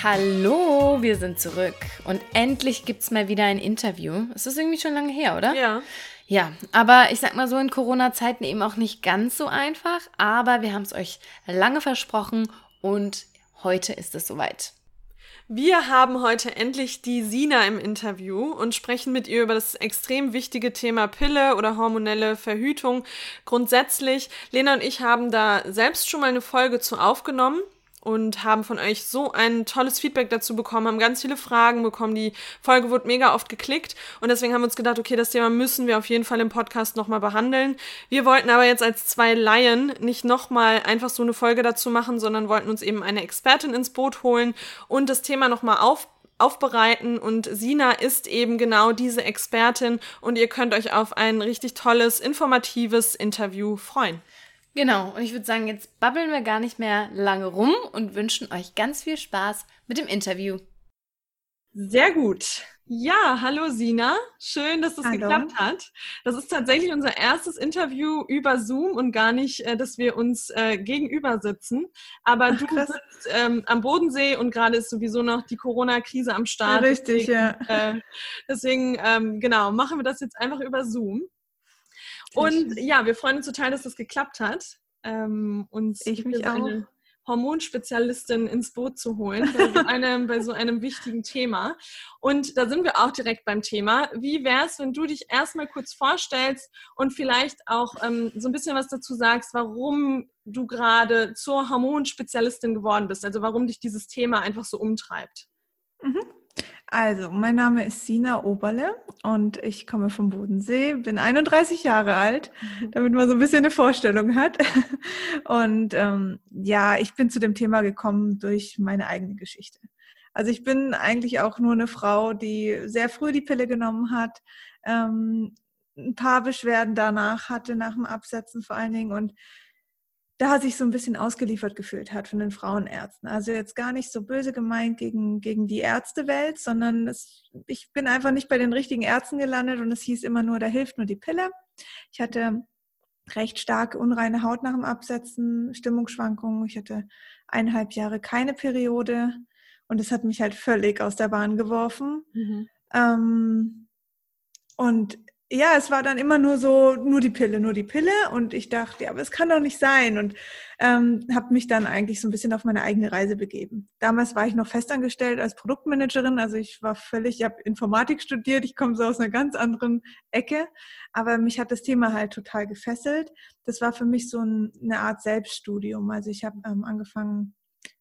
Hallo, wir sind zurück und endlich gibt es mal wieder ein Interview. Es ist irgendwie schon lange her, oder? Ja. Ja, aber ich sag mal so in Corona-Zeiten eben auch nicht ganz so einfach, aber wir haben es euch lange versprochen und heute ist es soweit. Wir haben heute endlich die Sina im Interview und sprechen mit ihr über das extrem wichtige Thema Pille oder hormonelle Verhütung. Grundsätzlich, Lena und ich haben da selbst schon mal eine Folge zu aufgenommen und haben von euch so ein tolles Feedback dazu bekommen, haben ganz viele Fragen bekommen. Die Folge wurde mega oft geklickt und deswegen haben wir uns gedacht, okay, das Thema müssen wir auf jeden Fall im Podcast nochmal behandeln. Wir wollten aber jetzt als zwei Laien nicht nochmal einfach so eine Folge dazu machen, sondern wollten uns eben eine Expertin ins Boot holen und das Thema nochmal auf aufbereiten und Sina ist eben genau diese Expertin und ihr könnt euch auf ein richtig tolles, informatives Interview freuen. Genau, und ich würde sagen, jetzt babbeln wir gar nicht mehr lange rum und wünschen euch ganz viel Spaß mit dem Interview. Sehr gut. Ja, hallo Sina. Schön, dass das hallo. geklappt hat. Das ist tatsächlich unser erstes Interview über Zoom und gar nicht, äh, dass wir uns äh, gegenüber sitzen. Aber Ach, du krass. sitzt ähm, am Bodensee und gerade ist sowieso noch die Corona-Krise am Start. Ja, richtig, deswegen, ja. Äh, deswegen, ähm, genau, machen wir das jetzt einfach über Zoom. Und ja, wir freuen uns total, dass das geklappt hat. Ähm, uns ich mich auch. eine Hormonspezialistin ins Boot zu holen bei so, einem, bei so einem wichtigen Thema. Und da sind wir auch direkt beim Thema. Wie wäre es, wenn du dich erstmal kurz vorstellst und vielleicht auch ähm, so ein bisschen was dazu sagst, warum du gerade zur Hormonspezialistin geworden bist, also warum dich dieses Thema einfach so umtreibt? Mhm. Also, mein Name ist Sina Oberle und ich komme vom Bodensee, bin 31 Jahre alt, damit man so ein bisschen eine Vorstellung hat. Und ähm, ja, ich bin zu dem Thema gekommen durch meine eigene Geschichte. Also ich bin eigentlich auch nur eine Frau, die sehr früh die Pille genommen hat, ähm, ein paar Beschwerden danach hatte, nach dem Absetzen vor allen Dingen und da sich so ein bisschen ausgeliefert gefühlt hat von den Frauenärzten. Also jetzt gar nicht so böse gemeint gegen, gegen die Ärztewelt, sondern es, ich bin einfach nicht bei den richtigen Ärzten gelandet und es hieß immer nur, da hilft nur die Pille. Ich hatte recht starke unreine Haut nach dem Absetzen, Stimmungsschwankungen. Ich hatte eineinhalb Jahre keine Periode und es hat mich halt völlig aus der Bahn geworfen. Mhm. Ähm, und ja, es war dann immer nur so, nur die Pille, nur die Pille. Und ich dachte, ja, aber es kann doch nicht sein. Und ähm, habe mich dann eigentlich so ein bisschen auf meine eigene Reise begeben. Damals war ich noch festangestellt als Produktmanagerin. Also ich war völlig, ich habe Informatik studiert. Ich komme so aus einer ganz anderen Ecke. Aber mich hat das Thema halt total gefesselt. Das war für mich so ein, eine Art Selbststudium. Also ich habe ähm, angefangen,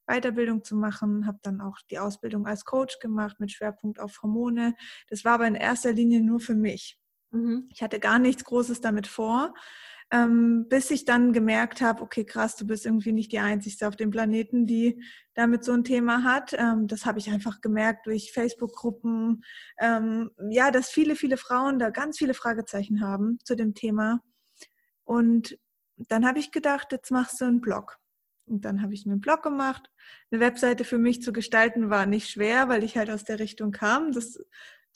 Weiterbildung zu machen, habe dann auch die Ausbildung als Coach gemacht mit Schwerpunkt auf Hormone. Das war aber in erster Linie nur für mich. Mhm. Ich hatte gar nichts Großes damit vor, ähm, bis ich dann gemerkt habe, okay, krass, du bist irgendwie nicht die Einzige auf dem Planeten, die damit so ein Thema hat. Ähm, das habe ich einfach gemerkt durch Facebook-Gruppen. Ähm, ja, dass viele, viele Frauen da ganz viele Fragezeichen haben zu dem Thema. Und dann habe ich gedacht, jetzt machst du einen Blog. Und dann habe ich mir einen Blog gemacht. Eine Webseite für mich zu gestalten war nicht schwer, weil ich halt aus der Richtung kam. Das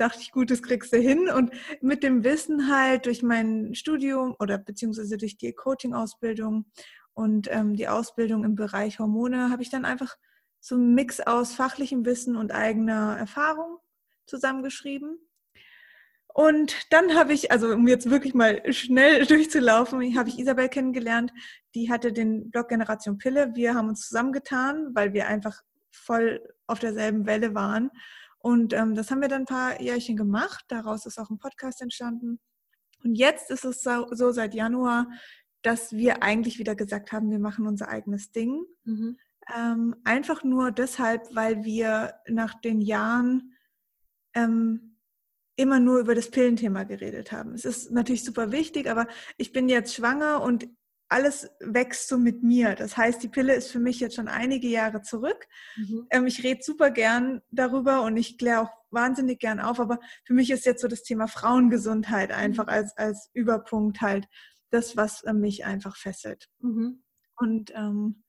dachte ich, gut, das kriegst du hin. Und mit dem Wissen halt durch mein Studium oder beziehungsweise durch die Coaching-Ausbildung und ähm, die Ausbildung im Bereich Hormone habe ich dann einfach so einen Mix aus fachlichem Wissen und eigener Erfahrung zusammengeschrieben. Und dann habe ich, also um jetzt wirklich mal schnell durchzulaufen, habe ich Isabel kennengelernt. Die hatte den Blog Generation Pille. Wir haben uns zusammengetan, weil wir einfach voll auf derselben Welle waren und ähm, das haben wir dann ein paar Jährchen gemacht. Daraus ist auch ein Podcast entstanden. Und jetzt ist es so, so seit Januar, dass wir eigentlich wieder gesagt haben, wir machen unser eigenes Ding. Mhm. Ähm, einfach nur deshalb, weil wir nach den Jahren ähm, immer nur über das Pillenthema geredet haben. Es ist natürlich super wichtig, aber ich bin jetzt schwanger und alles wächst so mit mir. Das heißt, die Pille ist für mich jetzt schon einige Jahre zurück. Mhm. Ähm, ich rede super gern darüber und ich kläre auch wahnsinnig gern auf, aber für mich ist jetzt so das Thema Frauengesundheit mhm. einfach als, als Überpunkt halt das, was äh, mich einfach fesselt. Mhm. Und ähm,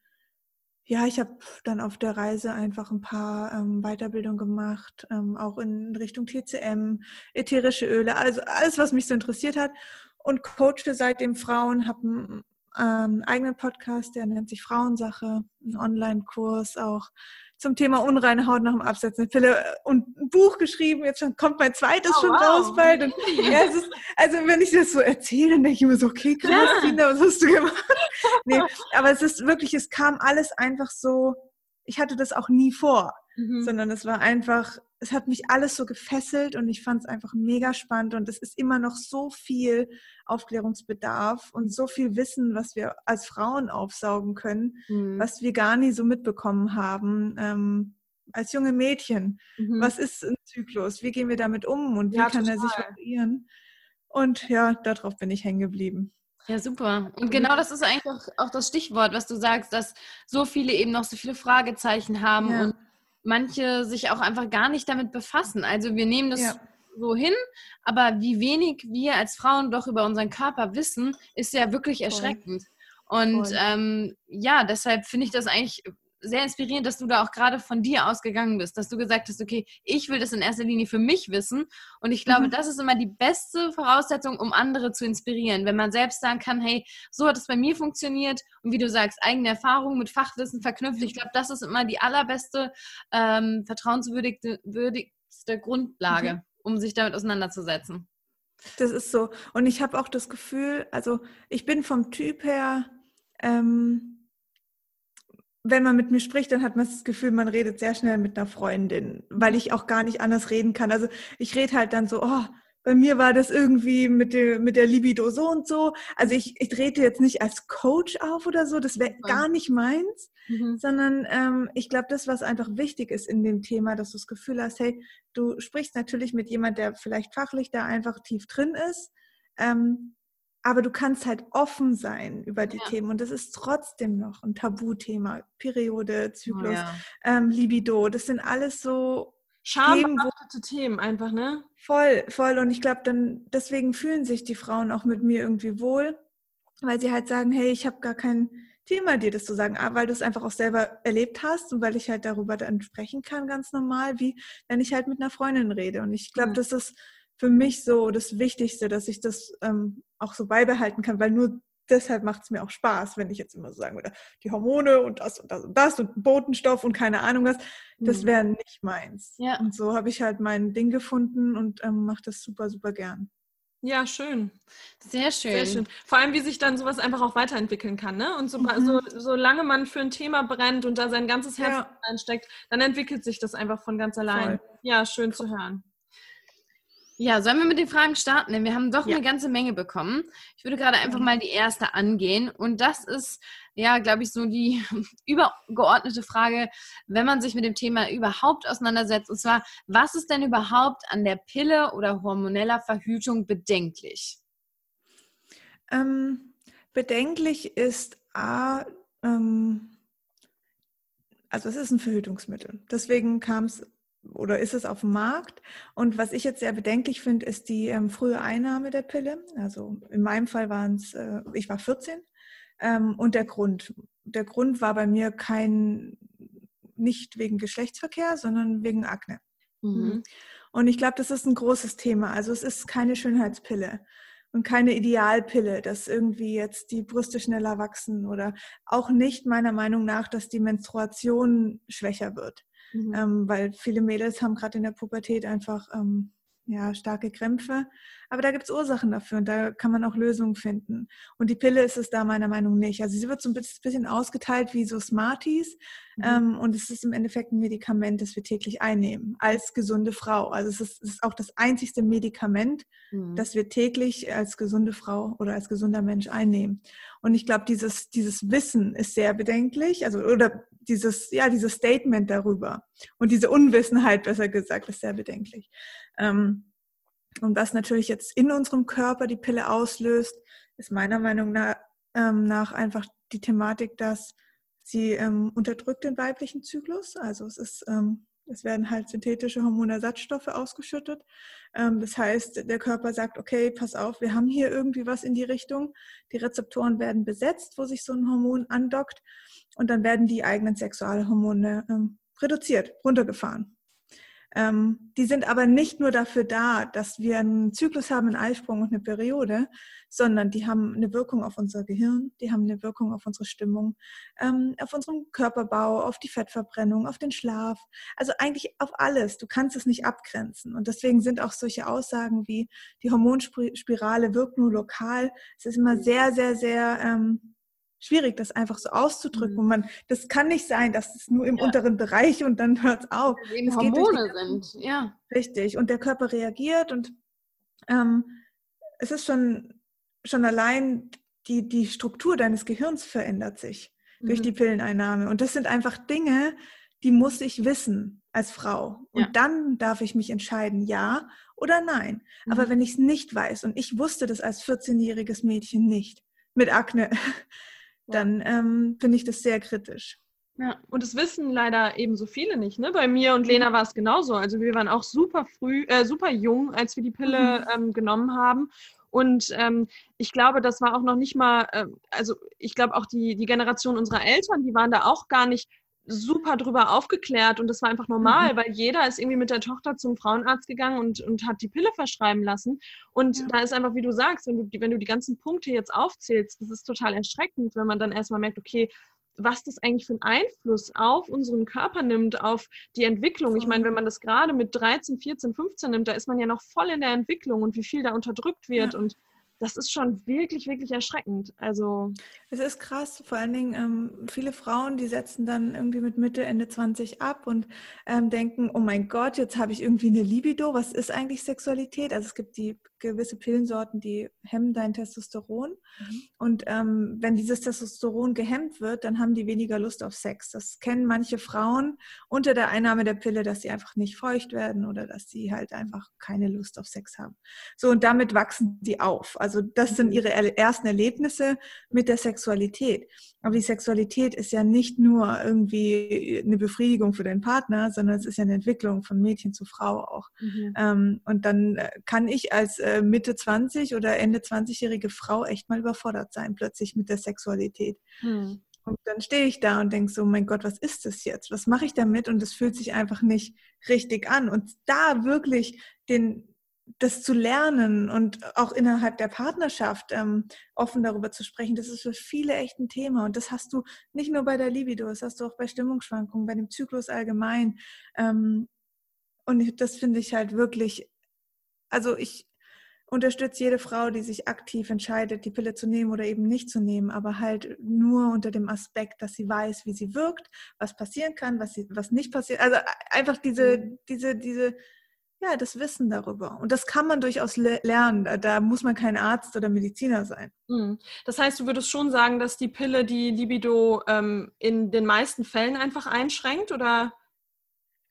ja, ich habe dann auf der Reise einfach ein paar ähm, Weiterbildungen gemacht, ähm, auch in Richtung TCM, ätherische Öle, also alles, was mich so interessiert hat und coache seitdem Frauen, habe ähm, eigenen Podcast, der nennt sich Frauensache, ein Online-Kurs auch zum Thema unreine Haut nach dem Absetzen Pille und ein Buch geschrieben. Jetzt schon, kommt mein zweites oh, schon wow. raus bald. Und, ja, ist, also wenn ich das so erzähle, dann denke ich immer so, okay, krass, ja. was hast du gemacht? nee, aber es ist wirklich, es kam alles einfach so, ich hatte das auch nie vor, mhm. sondern es war einfach, es hat mich alles so gefesselt und ich fand es einfach mega spannend und es ist immer noch so viel Aufklärungsbedarf und so viel Wissen, was wir als Frauen aufsaugen können, mhm. was wir gar nie so mitbekommen haben. Ähm, als junge Mädchen, mhm. was ist ein Zyklus? Wie gehen wir damit um und wie ja, kann total. er sich variieren? Und ja, darauf bin ich hängen geblieben. Ja, super. Und genau das ist eigentlich auch, auch, das Stichwort, was du sagst, dass so viele eben noch so viele Fragezeichen haben ja. und manche sich auch einfach gar nicht damit befassen. Also wir nehmen das ja. so hin, aber wie wenig wir als Frauen doch über unseren Körper wissen, ist ja wirklich erschreckend. Voll. Und ähm, ja, deshalb finde ich das eigentlich sehr inspirierend, dass du da auch gerade von dir ausgegangen bist, dass du gesagt hast, okay, ich will das in erster Linie für mich wissen. Und ich glaube, mhm. das ist immer die beste Voraussetzung, um andere zu inspirieren. Wenn man selbst sagen kann, hey, so hat es bei mir funktioniert und wie du sagst, eigene Erfahrungen mit Fachwissen verknüpft. Ich glaube, das ist immer die allerbeste, ähm, vertrauenswürdigste Grundlage, mhm. um sich damit auseinanderzusetzen. Das ist so. Und ich habe auch das Gefühl, also ich bin vom Typ her, ähm, wenn man mit mir spricht, dann hat man das Gefühl, man redet sehr schnell mit einer Freundin, weil ich auch gar nicht anders reden kann. Also ich rede halt dann so, oh, bei mir war das irgendwie mit der, mit der Libido so und so. Also ich, ich trete jetzt nicht als Coach auf oder so, das wäre gar nicht meins, mhm. sondern ähm, ich glaube, das, was einfach wichtig ist in dem Thema, dass du das Gefühl hast, hey, du sprichst natürlich mit jemand, der vielleicht fachlich da einfach tief drin ist, ähm, aber du kannst halt offen sein über die ja. Themen und das ist trotzdem noch ein Tabuthema. Periode, Zyklus, ja. ähm, Libido, das sind alles so schambehaftete Themen, Themen einfach, ne? Voll, voll. Und ich glaube, dann deswegen fühlen sich die Frauen auch mit mir irgendwie wohl, weil sie halt sagen, hey, ich habe gar kein Thema, dir das zu sagen, aber weil du es einfach auch selber erlebt hast und weil ich halt darüber dann sprechen kann, ganz normal, wie wenn ich halt mit einer Freundin rede. Und ich glaube, ja. das ist für mich so das Wichtigste, dass ich das ähm, auch so beibehalten kann, weil nur deshalb macht es mir auch Spaß, wenn ich jetzt immer so sagen würde, die Hormone und das und das und das und Botenstoff und keine Ahnung was, das mhm. wäre nicht meins. Ja. Und so habe ich halt mein Ding gefunden und ähm, mache das super, super gern. Ja, schön. Sehr schön. Sehr schön. Vor allem, wie sich dann sowas einfach auch weiterentwickeln kann. Ne? Und so, mhm. so, solange man für ein Thema brennt und da sein ganzes Herz ja. reinsteckt, dann entwickelt sich das einfach von ganz allein. Voll. Ja, schön zu hören. Ja, sollen wir mit den Fragen starten? Denn wir haben doch ja. eine ganze Menge bekommen. Ich würde gerade einfach mal die erste angehen. Und das ist, ja, glaube ich, so die übergeordnete Frage, wenn man sich mit dem Thema überhaupt auseinandersetzt. Und zwar, was ist denn überhaupt an der Pille oder hormoneller Verhütung bedenklich? Ähm, bedenklich ist A, ähm, also es ist ein Verhütungsmittel. Deswegen kam es oder ist es auf dem Markt. Und was ich jetzt sehr bedenklich finde, ist die ähm, frühe Einnahme der Pille. Also in meinem Fall waren es, äh, ich war 14 ähm, und der Grund. Der Grund war bei mir kein, nicht wegen Geschlechtsverkehr, sondern wegen Akne. Mhm. Und ich glaube, das ist ein großes Thema. Also es ist keine Schönheitspille und keine Idealpille, dass irgendwie jetzt die Brüste schneller wachsen oder auch nicht meiner Meinung nach, dass die Menstruation schwächer wird. Mhm. Ähm, weil viele Mädels haben gerade in der Pubertät einfach ähm, ja, starke Krämpfe. Aber da gibt es Ursachen dafür und da kann man auch Lösungen finden. Und die Pille ist es da meiner Meinung nach nicht. Also sie wird so ein bisschen ausgeteilt wie so Smarties mhm. ähm, und es ist im Endeffekt ein Medikament, das wir täglich einnehmen als gesunde Frau. Also es ist, es ist auch das einzigste Medikament, mhm. das wir täglich als gesunde Frau oder als gesunder Mensch einnehmen. Und ich glaube, dieses, dieses Wissen ist sehr bedenklich, also oder dieses, ja, dieses Statement darüber und diese Unwissenheit, besser gesagt, ist sehr bedenklich. Ähm, und was natürlich jetzt in unserem Körper die Pille auslöst, ist meiner Meinung nach, ähm, nach einfach die Thematik, dass sie ähm, unterdrückt den weiblichen Zyklus. Also es ist, ähm, es werden halt synthetische Hormonersatzstoffe ausgeschüttet. Ähm, das heißt, der Körper sagt, okay, pass auf, wir haben hier irgendwie was in die Richtung. Die Rezeptoren werden besetzt, wo sich so ein Hormon andockt. Und dann werden die eigenen Sexualhormone ähm, reduziert, runtergefahren. Ähm, die sind aber nicht nur dafür da, dass wir einen Zyklus haben, einen Eisprung und eine Periode, sondern die haben eine Wirkung auf unser Gehirn, die haben eine Wirkung auf unsere Stimmung, ähm, auf unseren Körperbau, auf die Fettverbrennung, auf den Schlaf, also eigentlich auf alles. Du kannst es nicht abgrenzen. Und deswegen sind auch solche Aussagen wie die Hormonspirale wirkt nur lokal. Es ist immer sehr, sehr, sehr ähm, schwierig, das einfach so auszudrücken. Mhm. Man, das kann nicht sein, dass es nur im ja. unteren Bereich und dann hört es auf. Eben Hormone sind, ja. Richtig. Und der Körper reagiert und ähm, es ist schon schon allein die, die Struktur deines Gehirns verändert sich mhm. durch die Pilleneinnahme. Und das sind einfach Dinge, die muss ich wissen als Frau. Und ja. dann darf ich mich entscheiden, ja oder nein. Mhm. Aber wenn ich es nicht weiß und ich wusste das als 14-jähriges Mädchen nicht mit Akne, dann ähm, finde ich das sehr kritisch. Ja, und das wissen leider eben so viele nicht. Ne? Bei mir und Lena war es genauso. Also wir waren auch super früh, äh, super jung, als wir die Pille mhm. ähm, genommen haben. Und ähm, ich glaube, das war auch noch nicht mal, äh, also ich glaube auch die, die Generation unserer Eltern, die waren da auch gar nicht super drüber aufgeklärt und das war einfach normal, mhm. weil jeder ist irgendwie mit der Tochter zum Frauenarzt gegangen und, und hat die Pille verschreiben lassen. Und ja. da ist einfach, wie du sagst, wenn du, wenn du die ganzen Punkte jetzt aufzählst, das ist total erschreckend, wenn man dann erstmal merkt, okay, was das eigentlich für einen Einfluss auf unseren Körper nimmt, auf die Entwicklung. Ich meine, wenn man das gerade mit 13, 14, 15 nimmt, da ist man ja noch voll in der Entwicklung und wie viel da unterdrückt wird. Ja. Und das ist schon wirklich, wirklich erschreckend. Also es ist krass, vor allen Dingen ähm, viele Frauen, die setzen dann irgendwie mit Mitte, Ende 20 ab und ähm, denken, oh mein Gott, jetzt habe ich irgendwie eine Libido. Was ist eigentlich Sexualität? Also es gibt die gewisse Pillensorten, die hemmen dein Testosteron. Mhm. Und ähm, wenn dieses Testosteron gehemmt wird, dann haben die weniger Lust auf Sex. Das kennen manche Frauen unter der Einnahme der Pille, dass sie einfach nicht feucht werden oder dass sie halt einfach keine Lust auf Sex haben. So, und damit wachsen sie auf. Also das sind mhm. ihre ersten Erlebnisse mit der Sexualität. Aber die Sexualität ist ja nicht nur irgendwie eine Befriedigung für den Partner, sondern es ist ja eine Entwicklung von Mädchen zu Frau auch. Mhm. Ähm, und dann äh, kann ich als äh, Mitte 20 oder Ende 20-jährige Frau echt mal überfordert sein, plötzlich mit der Sexualität. Mhm. Und dann stehe ich da und denke so, mein Gott, was ist das jetzt? Was mache ich damit? Und es fühlt sich einfach nicht richtig an. Und da wirklich den, das zu lernen und auch innerhalb der Partnerschaft ähm, offen darüber zu sprechen, das ist für viele echt ein Thema. Und das hast du nicht nur bei der Libido, das hast du auch bei Stimmungsschwankungen, bei dem Zyklus allgemein. Ähm, und das finde ich halt wirklich, also ich unterstütze jede Frau, die sich aktiv entscheidet, die Pille zu nehmen oder eben nicht zu nehmen, aber halt nur unter dem Aspekt, dass sie weiß, wie sie wirkt, was passieren kann, was, sie, was nicht passiert. Also einfach diese, mhm. diese, diese ja, das Wissen darüber. Und das kann man durchaus le lernen. Da, muss man kein Arzt oder Mediziner sein. Mhm. Das heißt, du würdest schon sagen, dass die Pille die Libido ähm, in den meisten Fällen einfach einschränkt, oder?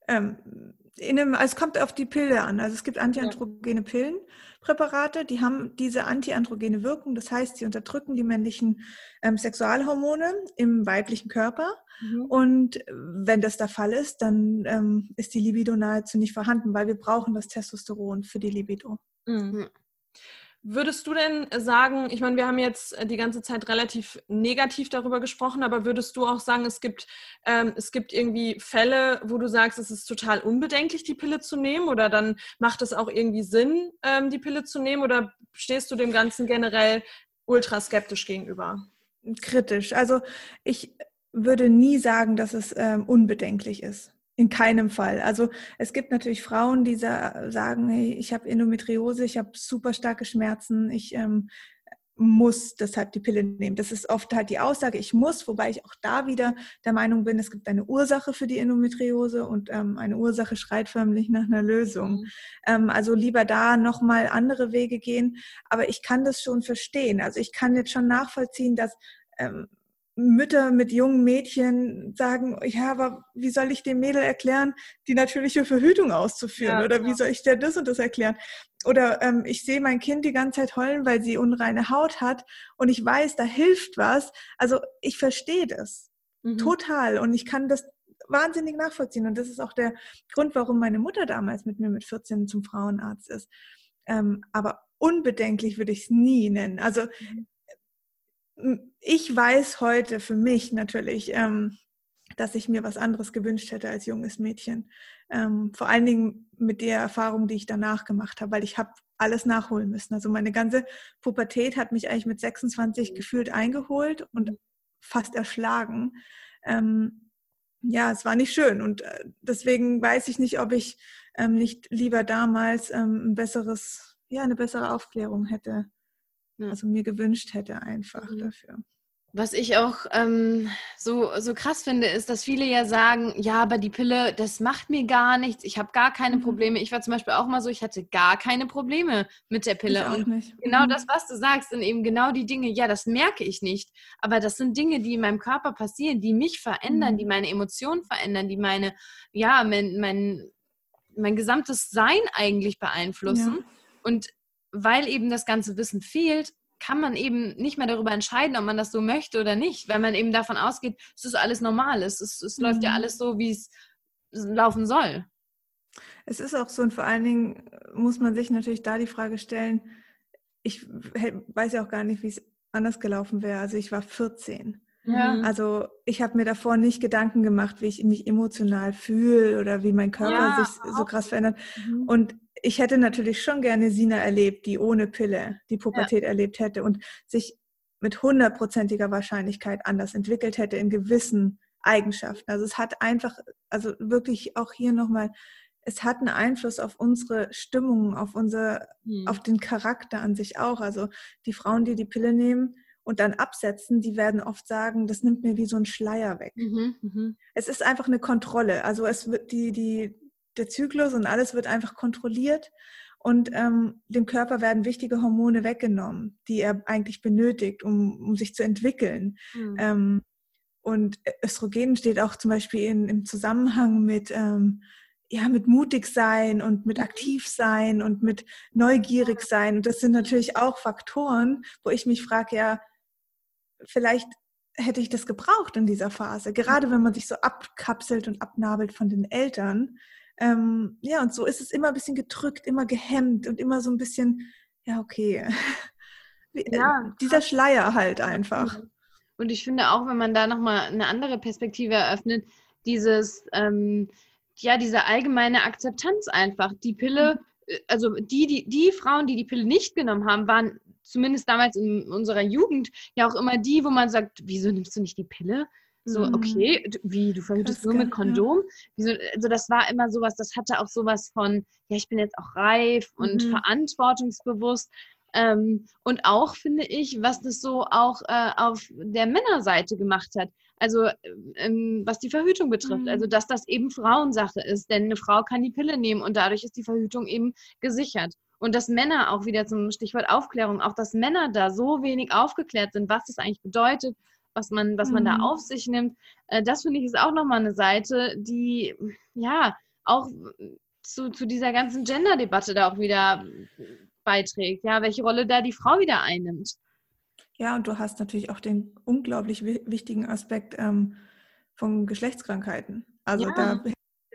Ähm, einem, also es kommt auf die Pille an. Also es gibt antiandrogene Pillenpräparate, die haben diese antiandrogene Wirkung. Das heißt, sie unterdrücken die männlichen ähm, Sexualhormone im weiblichen Körper. Mhm. Und wenn das der Fall ist, dann ähm, ist die Libido nahezu nicht vorhanden, weil wir brauchen das Testosteron für die Libido. Mhm. Würdest du denn sagen, ich meine, wir haben jetzt äh, die ganze Zeit relativ negativ darüber gesprochen, aber würdest du auch sagen, es gibt, ähm, es gibt irgendwie Fälle, wo du sagst, es ist total unbedenklich, die Pille zu nehmen oder dann macht es auch irgendwie Sinn, ähm, die Pille zu nehmen oder stehst du dem Ganzen generell ultra skeptisch gegenüber? Kritisch. Also ich würde nie sagen, dass es ähm, unbedenklich ist. In keinem Fall. Also es gibt natürlich Frauen, die sagen, hey, ich habe Endometriose, ich habe super starke Schmerzen, ich ähm, muss deshalb die Pille nehmen. Das ist oft halt die Aussage, ich muss, wobei ich auch da wieder der Meinung bin, es gibt eine Ursache für die Endometriose und ähm, eine Ursache schreit förmlich nach einer Lösung. Mhm. Ähm, also lieber da nochmal andere Wege gehen. Aber ich kann das schon verstehen. Also ich kann jetzt schon nachvollziehen, dass ähm, Mütter mit jungen Mädchen sagen, ja, aber wie soll ich dem Mädel erklären, die natürliche Verhütung auszuführen? Ja, Oder wie soll ich dir das und das erklären? Oder ähm, ich sehe mein Kind die ganze Zeit heulen, weil sie unreine Haut hat und ich weiß, da hilft was. Also ich verstehe das mhm. total und ich kann das wahnsinnig nachvollziehen. Und das ist auch der Grund, warum meine Mutter damals mit mir mit 14 zum Frauenarzt ist. Ähm, aber unbedenklich würde ich es nie nennen. Also mhm ich weiß heute für mich natürlich, ähm, dass ich mir was anderes gewünscht hätte als junges Mädchen. Ähm, vor allen Dingen mit der Erfahrung, die ich danach gemacht habe, weil ich habe alles nachholen müssen. Also meine ganze Pubertät hat mich eigentlich mit 26 gefühlt eingeholt und fast erschlagen. Ähm, ja, es war nicht schön und äh, deswegen weiß ich nicht, ob ich ähm, nicht lieber damals ähm, ein besseres, ja, eine bessere Aufklärung hätte, ja. also mir gewünscht hätte einfach mhm. dafür. Was ich auch ähm, so, so krass finde, ist, dass viele ja sagen, ja, aber die Pille, das macht mir gar nichts, ich habe gar keine mhm. Probleme. Ich war zum Beispiel auch mal so, ich hatte gar keine Probleme mit der Pille. Ich auch nicht. genau mhm. das, was du sagst, sind eben genau die Dinge, ja, das merke ich nicht. Aber das sind Dinge, die in meinem Körper passieren, die mich verändern, mhm. die meine Emotionen verändern, die meine, ja, mein, mein, mein gesamtes Sein eigentlich beeinflussen. Ja. Und weil eben das ganze Wissen fehlt, kann man eben nicht mehr darüber entscheiden, ob man das so möchte oder nicht, weil man eben davon ausgeht, es ist alles normal, es, ist, es mhm. läuft ja mhm. alles so, wie es laufen soll. Es ist auch so und vor allen Dingen muss man sich natürlich da die Frage stellen, ich weiß ja auch gar nicht, wie es anders gelaufen wäre. Also ich war 14. Ja. Also ich habe mir davor nicht Gedanken gemacht, wie ich mich emotional fühle oder wie mein Körper ja, sich so krass verändert. Mhm. Und ich hätte natürlich schon gerne Sina erlebt, die ohne Pille die Pubertät ja. erlebt hätte und sich mit hundertprozentiger Wahrscheinlichkeit anders entwickelt hätte in gewissen Eigenschaften. Also es hat einfach, also wirklich auch hier nochmal, es hat einen Einfluss auf unsere Stimmung, auf unser, hm. auf den Charakter an sich auch. Also die Frauen, die die Pille nehmen und dann absetzen, die werden oft sagen, das nimmt mir wie so ein Schleier weg. Mhm, mh. Es ist einfach eine Kontrolle. Also es wird die, die, der Zyklus und alles wird einfach kontrolliert und ähm, dem Körper werden wichtige Hormone weggenommen, die er eigentlich benötigt, um, um sich zu entwickeln. Mhm. Ähm, und Östrogen steht auch zum Beispiel in, im Zusammenhang mit, ähm, ja, mit mutig sein und mit mhm. aktiv sein und mit neugierig sein. Und das sind natürlich auch Faktoren, wo ich mich frage, ja, vielleicht hätte ich das gebraucht in dieser Phase, gerade wenn man sich so abkapselt und abnabelt von den Eltern. Ähm, ja, und so ist es immer ein bisschen gedrückt, immer gehemmt und immer so ein bisschen, ja, okay. Äh, ja, dieser Schleier halt einfach. Und ich finde auch, wenn man da nochmal eine andere Perspektive eröffnet, dieses, ähm, ja, diese allgemeine Akzeptanz einfach. Die Pille, mhm. äh, also die, die, die Frauen, die die Pille nicht genommen haben, waren zumindest damals in unserer Jugend ja auch immer die, wo man sagt, wieso nimmst du nicht die Pille? So, mhm. okay, wie, du verhütest nur mit Kondom? Wieso, also das war immer sowas, das hatte auch sowas von, ja, ich bin jetzt auch reif und mhm. verantwortungsbewusst. Ähm, und auch finde ich, was das so auch äh, auf der Männerseite gemacht hat. Also ähm, was die Verhütung betrifft. Also, mhm. Also dass das eben Frauensache ist. Denn eine Frau kann die Pille nehmen und dadurch ist die Verhütung eben gesichert. Und dass Männer auch wieder zum Stichwort Aufklärung, auch dass Männer da so wenig aufgeklärt sind, was das eigentlich bedeutet was man, was man mhm. da auf sich nimmt. Äh, das finde ich ist auch nochmal eine Seite, die ja auch zu, zu dieser ganzen Gender-Debatte da auch wieder beiträgt. Ja, welche Rolle da die Frau wieder einnimmt. Ja, und du hast natürlich auch den unglaublich wichtigen Aspekt ähm, von Geschlechtskrankheiten. Also ja.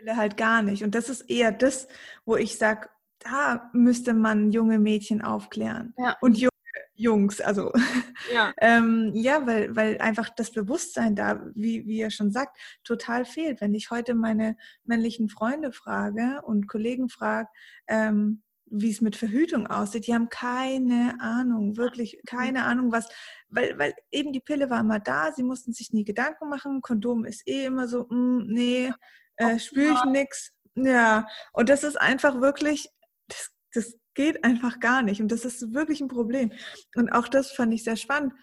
da halt gar nicht. Und das ist eher das, wo ich sage, da müsste man junge Mädchen aufklären. Ja. Und junge Jungs, also ja, ähm, ja weil, weil einfach das Bewusstsein da, wie, wie ihr schon sagt, total fehlt. Wenn ich heute meine männlichen Freunde frage und Kollegen frage, ähm, wie es mit Verhütung aussieht, die haben keine Ahnung, wirklich keine Ahnung, was, weil, weil eben die Pille war immer da, sie mussten sich nie Gedanken machen, Kondom ist eh immer so, mm, nee, äh, spüre ich nix. Ja, und das ist einfach wirklich, das, das geht einfach gar nicht. Und das ist wirklich ein Problem. Und auch das fand ich sehr spannend.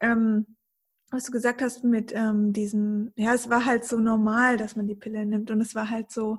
Ähm, was du gesagt hast mit ähm, diesem, ja, es war halt so normal, dass man die Pille nimmt. Und es war halt so,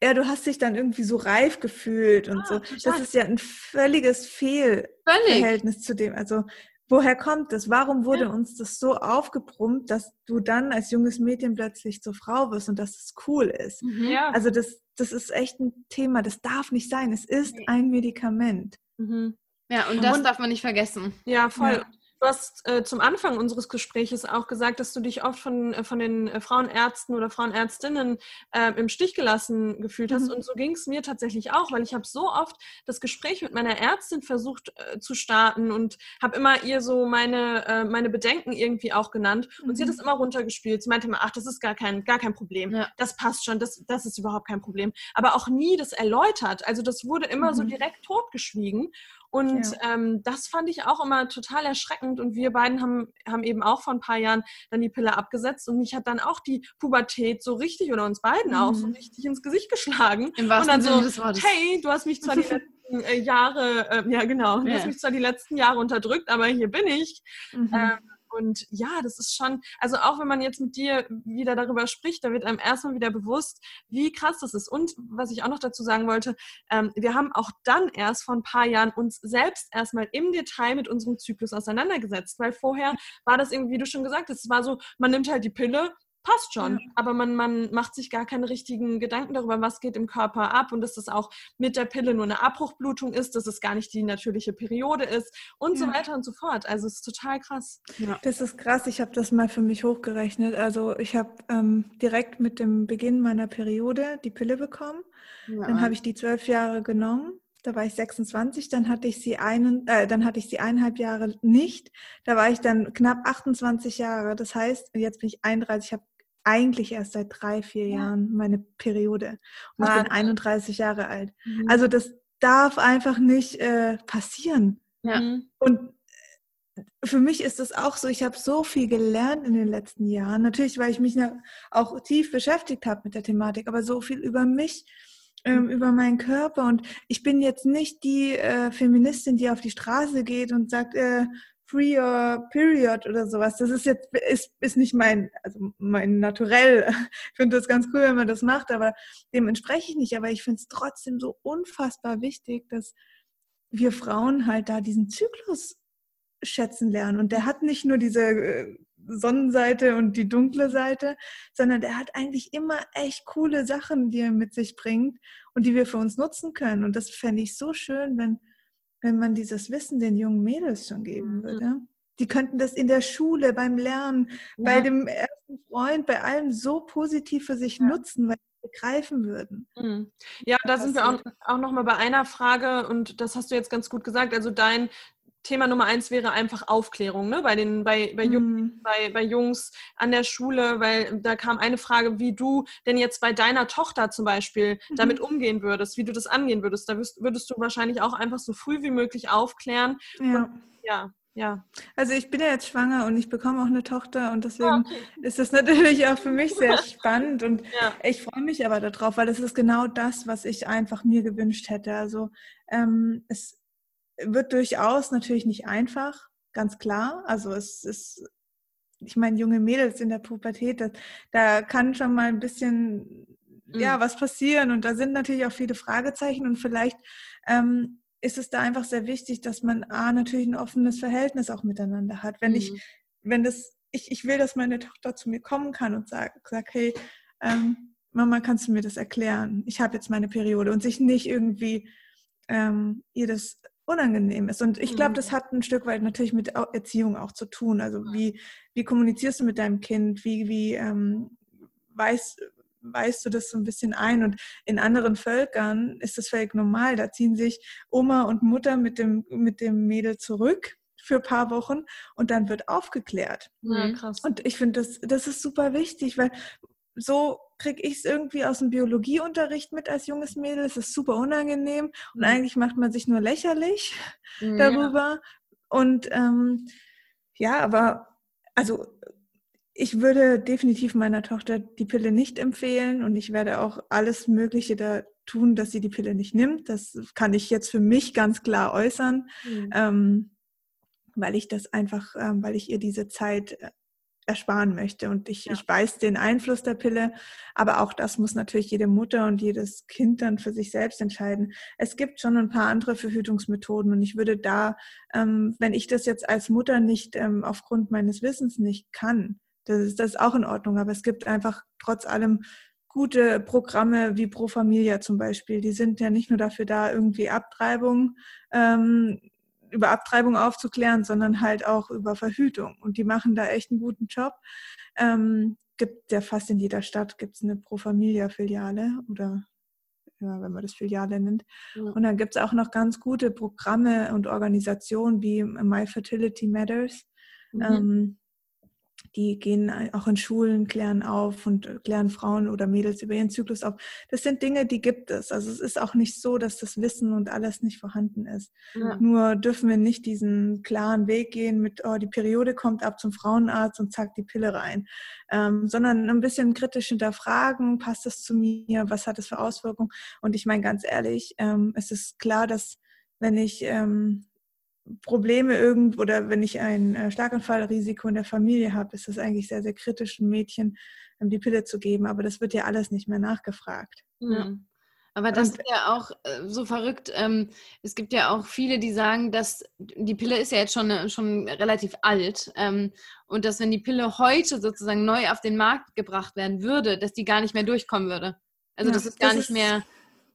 ja, du hast dich dann irgendwie so reif gefühlt und ah, so. Total. Das ist ja ein völliges Fehlverhältnis Völlig. zu dem. Also woher kommt das? Warum wurde ja. uns das so aufgebrummt, dass du dann als junges Mädchen plötzlich zur Frau wirst und dass es cool ist? Mhm. Ja. Also das, das ist echt ein Thema, das darf nicht sein. Es ist ein Medikament. Mhm. Ja, und das und, darf man nicht vergessen. Ja, voll. Ja. Du hast äh, zum Anfang unseres Gesprächs auch gesagt, dass du dich oft von, äh, von den äh, Frauenärzten oder Frauenärztinnen äh, im Stich gelassen gefühlt hast. Mhm. Und so ging es mir tatsächlich auch, weil ich habe so oft das Gespräch mit meiner Ärztin versucht äh, zu starten und habe immer ihr so meine, äh, meine Bedenken irgendwie auch genannt. Und mhm. sie hat das mhm. immer runtergespielt. Sie meinte immer, ach, das ist gar kein, gar kein Problem. Ja. Das passt schon, das, das ist überhaupt kein Problem. Aber auch nie das erläutert. Also das wurde immer mhm. so direkt totgeschwiegen. Und ja. ähm, das fand ich auch immer total erschreckend. Und wir beiden haben, haben eben auch vor ein paar Jahren dann die Pille abgesetzt. Und mich hat dann auch die Pubertät so richtig, oder uns beiden mhm. auch, so mhm. richtig ins Gesicht geschlagen. Im und dann so, hey, du hast mich zwar die letzten äh, Jahre, äh, ja genau, du hast mich zwar die letzten Jahre unterdrückt, aber hier bin ich. Mhm. Ähm, und ja, das ist schon, also auch wenn man jetzt mit dir wieder darüber spricht, da wird einem erstmal wieder bewusst, wie krass das ist. Und was ich auch noch dazu sagen wollte, ähm, wir haben auch dann erst vor ein paar Jahren uns selbst erstmal im Detail mit unserem Zyklus auseinandergesetzt, weil vorher war das irgendwie, wie du schon gesagt hast, es war so, man nimmt halt die Pille, passt schon. Ja. Aber man, man macht sich gar keine richtigen Gedanken darüber, was geht im Körper ab und dass das auch mit der Pille nur eine Abbruchblutung ist, dass es gar nicht die natürliche Periode ist und ja. so weiter und so fort. Also es ist total krass. Ja. Das ist krass. Ich habe das mal für mich hochgerechnet. Also ich habe ähm, direkt mit dem Beginn meiner Periode die Pille bekommen. Dann habe ich die zwölf Jahre genommen. Da war ich 26, dann hatte ich sie einen, äh, dann hatte ich sie eineinhalb Jahre nicht. Da war ich dann knapp 28 Jahre. Das heißt, jetzt bin ich 31, ich habe eigentlich erst seit drei, vier ja. Jahren meine Periode. Und ich bin 31 Jahre alt. Mhm. Also das darf einfach nicht äh, passieren. Ja. Mhm. Und für mich ist es auch so, ich habe so viel gelernt in den letzten Jahren. Natürlich, weil ich mich auch tief beschäftigt habe mit der Thematik, aber so viel über mich, ähm, mhm. über meinen Körper. Und ich bin jetzt nicht die äh, Feministin, die auf die Straße geht und sagt, äh, Free Your Period oder sowas. Das ist jetzt, ist, ist nicht mein, also mein Naturell. Ich finde das ganz cool, wenn man das macht, aber dem entspreche ich nicht. Aber ich finde es trotzdem so unfassbar wichtig, dass wir Frauen halt da diesen Zyklus schätzen lernen. Und der hat nicht nur diese äh, Sonnenseite und die dunkle Seite, sondern der hat eigentlich immer echt coole Sachen, die er mit sich bringt und die wir für uns nutzen können. Und das fände ich so schön, wenn wenn man dieses Wissen den jungen Mädels schon geben mhm. würde. Die könnten das in der Schule, beim Lernen, ja. bei dem ersten Freund, bei allem so positiv für sich ja. nutzen, weil sie begreifen würden. Mhm. Ja, da sind wir auch, auch noch mal bei einer Frage und das hast du jetzt ganz gut gesagt. Also dein, Thema Nummer eins wäre einfach Aufklärung, ne? Bei den, bei, bei, Jungs, mhm. bei, bei Jungs an der Schule, weil da kam eine Frage, wie du denn jetzt bei deiner Tochter zum Beispiel mhm. damit umgehen würdest, wie du das angehen würdest. Da würdest, würdest du wahrscheinlich auch einfach so früh wie möglich aufklären. Ja. Und, ja. Ja. Also ich bin ja jetzt schwanger und ich bekomme auch eine Tochter und deswegen ah, okay. ist das natürlich auch für mich sehr spannend und ja. ich freue mich aber darauf, weil es ist genau das, was ich einfach mir gewünscht hätte. Also ähm, es wird durchaus natürlich nicht einfach, ganz klar. Also es ist, ich meine, junge Mädels in der Pubertät, das, da kann schon mal ein bisschen, mhm. ja, was passieren und da sind natürlich auch viele Fragezeichen und vielleicht ähm, ist es da einfach sehr wichtig, dass man A, natürlich ein offenes Verhältnis auch miteinander hat. Wenn mhm. ich, wenn das, ich, ich will, dass meine Tochter zu mir kommen kann und sagt, sag, hey, ähm, Mama, kannst du mir das erklären? Ich habe jetzt meine Periode und sich nicht irgendwie ähm, ihr das unangenehm ist. Und ich glaube, das mhm. hat ein Stück weit natürlich mit Erziehung auch zu tun. Also wie, wie kommunizierst du mit deinem Kind? Wie, wie ähm, weißt, weißt du das so ein bisschen ein? Und in anderen Völkern ist das völlig normal. Da ziehen sich Oma und Mutter mit dem, mit dem Mädel zurück für ein paar Wochen und dann wird aufgeklärt. Ja, krass. Und ich finde, das, das ist super wichtig, weil so kriege ich es irgendwie aus dem Biologieunterricht mit als junges Mädel. Es ist super unangenehm und mhm. eigentlich macht man sich nur lächerlich mhm, darüber. Und ähm, ja, aber also ich würde definitiv meiner Tochter die Pille nicht empfehlen und ich werde auch alles Mögliche da tun, dass sie die Pille nicht nimmt. Das kann ich jetzt für mich ganz klar äußern, mhm. ähm, weil ich das einfach, ähm, weil ich ihr diese Zeit äh, ersparen möchte. Und ich, ja. ich weiß den Einfluss der Pille, aber auch das muss natürlich jede Mutter und jedes Kind dann für sich selbst entscheiden. Es gibt schon ein paar andere Verhütungsmethoden und ich würde da, ähm, wenn ich das jetzt als Mutter nicht ähm, aufgrund meines Wissens nicht kann, das ist, das ist auch in Ordnung, aber es gibt einfach trotz allem gute Programme wie Pro Familia zum Beispiel. Die sind ja nicht nur dafür da, irgendwie Abtreibung ähm, über Abtreibung aufzuklären, sondern halt auch über Verhütung. Und die machen da echt einen guten Job. Ähm, gibt ja fast in jeder Stadt gibt's eine Pro Familia Filiale oder ja, wenn man das Filiale nennt. Ja. Und dann gibt es auch noch ganz gute Programme und Organisationen wie My Fertility Matters. Mhm. Ähm, die gehen auch in Schulen, klären auf und äh, klären Frauen oder Mädels über ihren Zyklus auf. Das sind Dinge, die gibt es. Also es ist auch nicht so, dass das Wissen und alles nicht vorhanden ist. Ja. Nur dürfen wir nicht diesen klaren Weg gehen mit, oh, die Periode kommt ab zum Frauenarzt und zack, die Pille rein. Ähm, sondern ein bisschen kritisch hinterfragen, passt das zu mir, was hat das für Auswirkungen? Und ich meine ganz ehrlich, ähm, es ist klar, dass wenn ich ähm, Probleme irgendwo oder wenn ich ein äh, Schlaganfallrisiko in der Familie habe, ist es eigentlich sehr, sehr kritisch, ein Mädchen ähm, die Pille zu geben. Aber das wird ja alles nicht mehr nachgefragt. Ja. Aber das und, ist ja auch äh, so verrückt. Ähm, es gibt ja auch viele, die sagen, dass die Pille ist ja jetzt schon, äh, schon relativ alt ähm, und dass wenn die Pille heute sozusagen neu auf den Markt gebracht werden würde, dass die gar nicht mehr durchkommen würde. Also ja, dass es gar das nicht mehr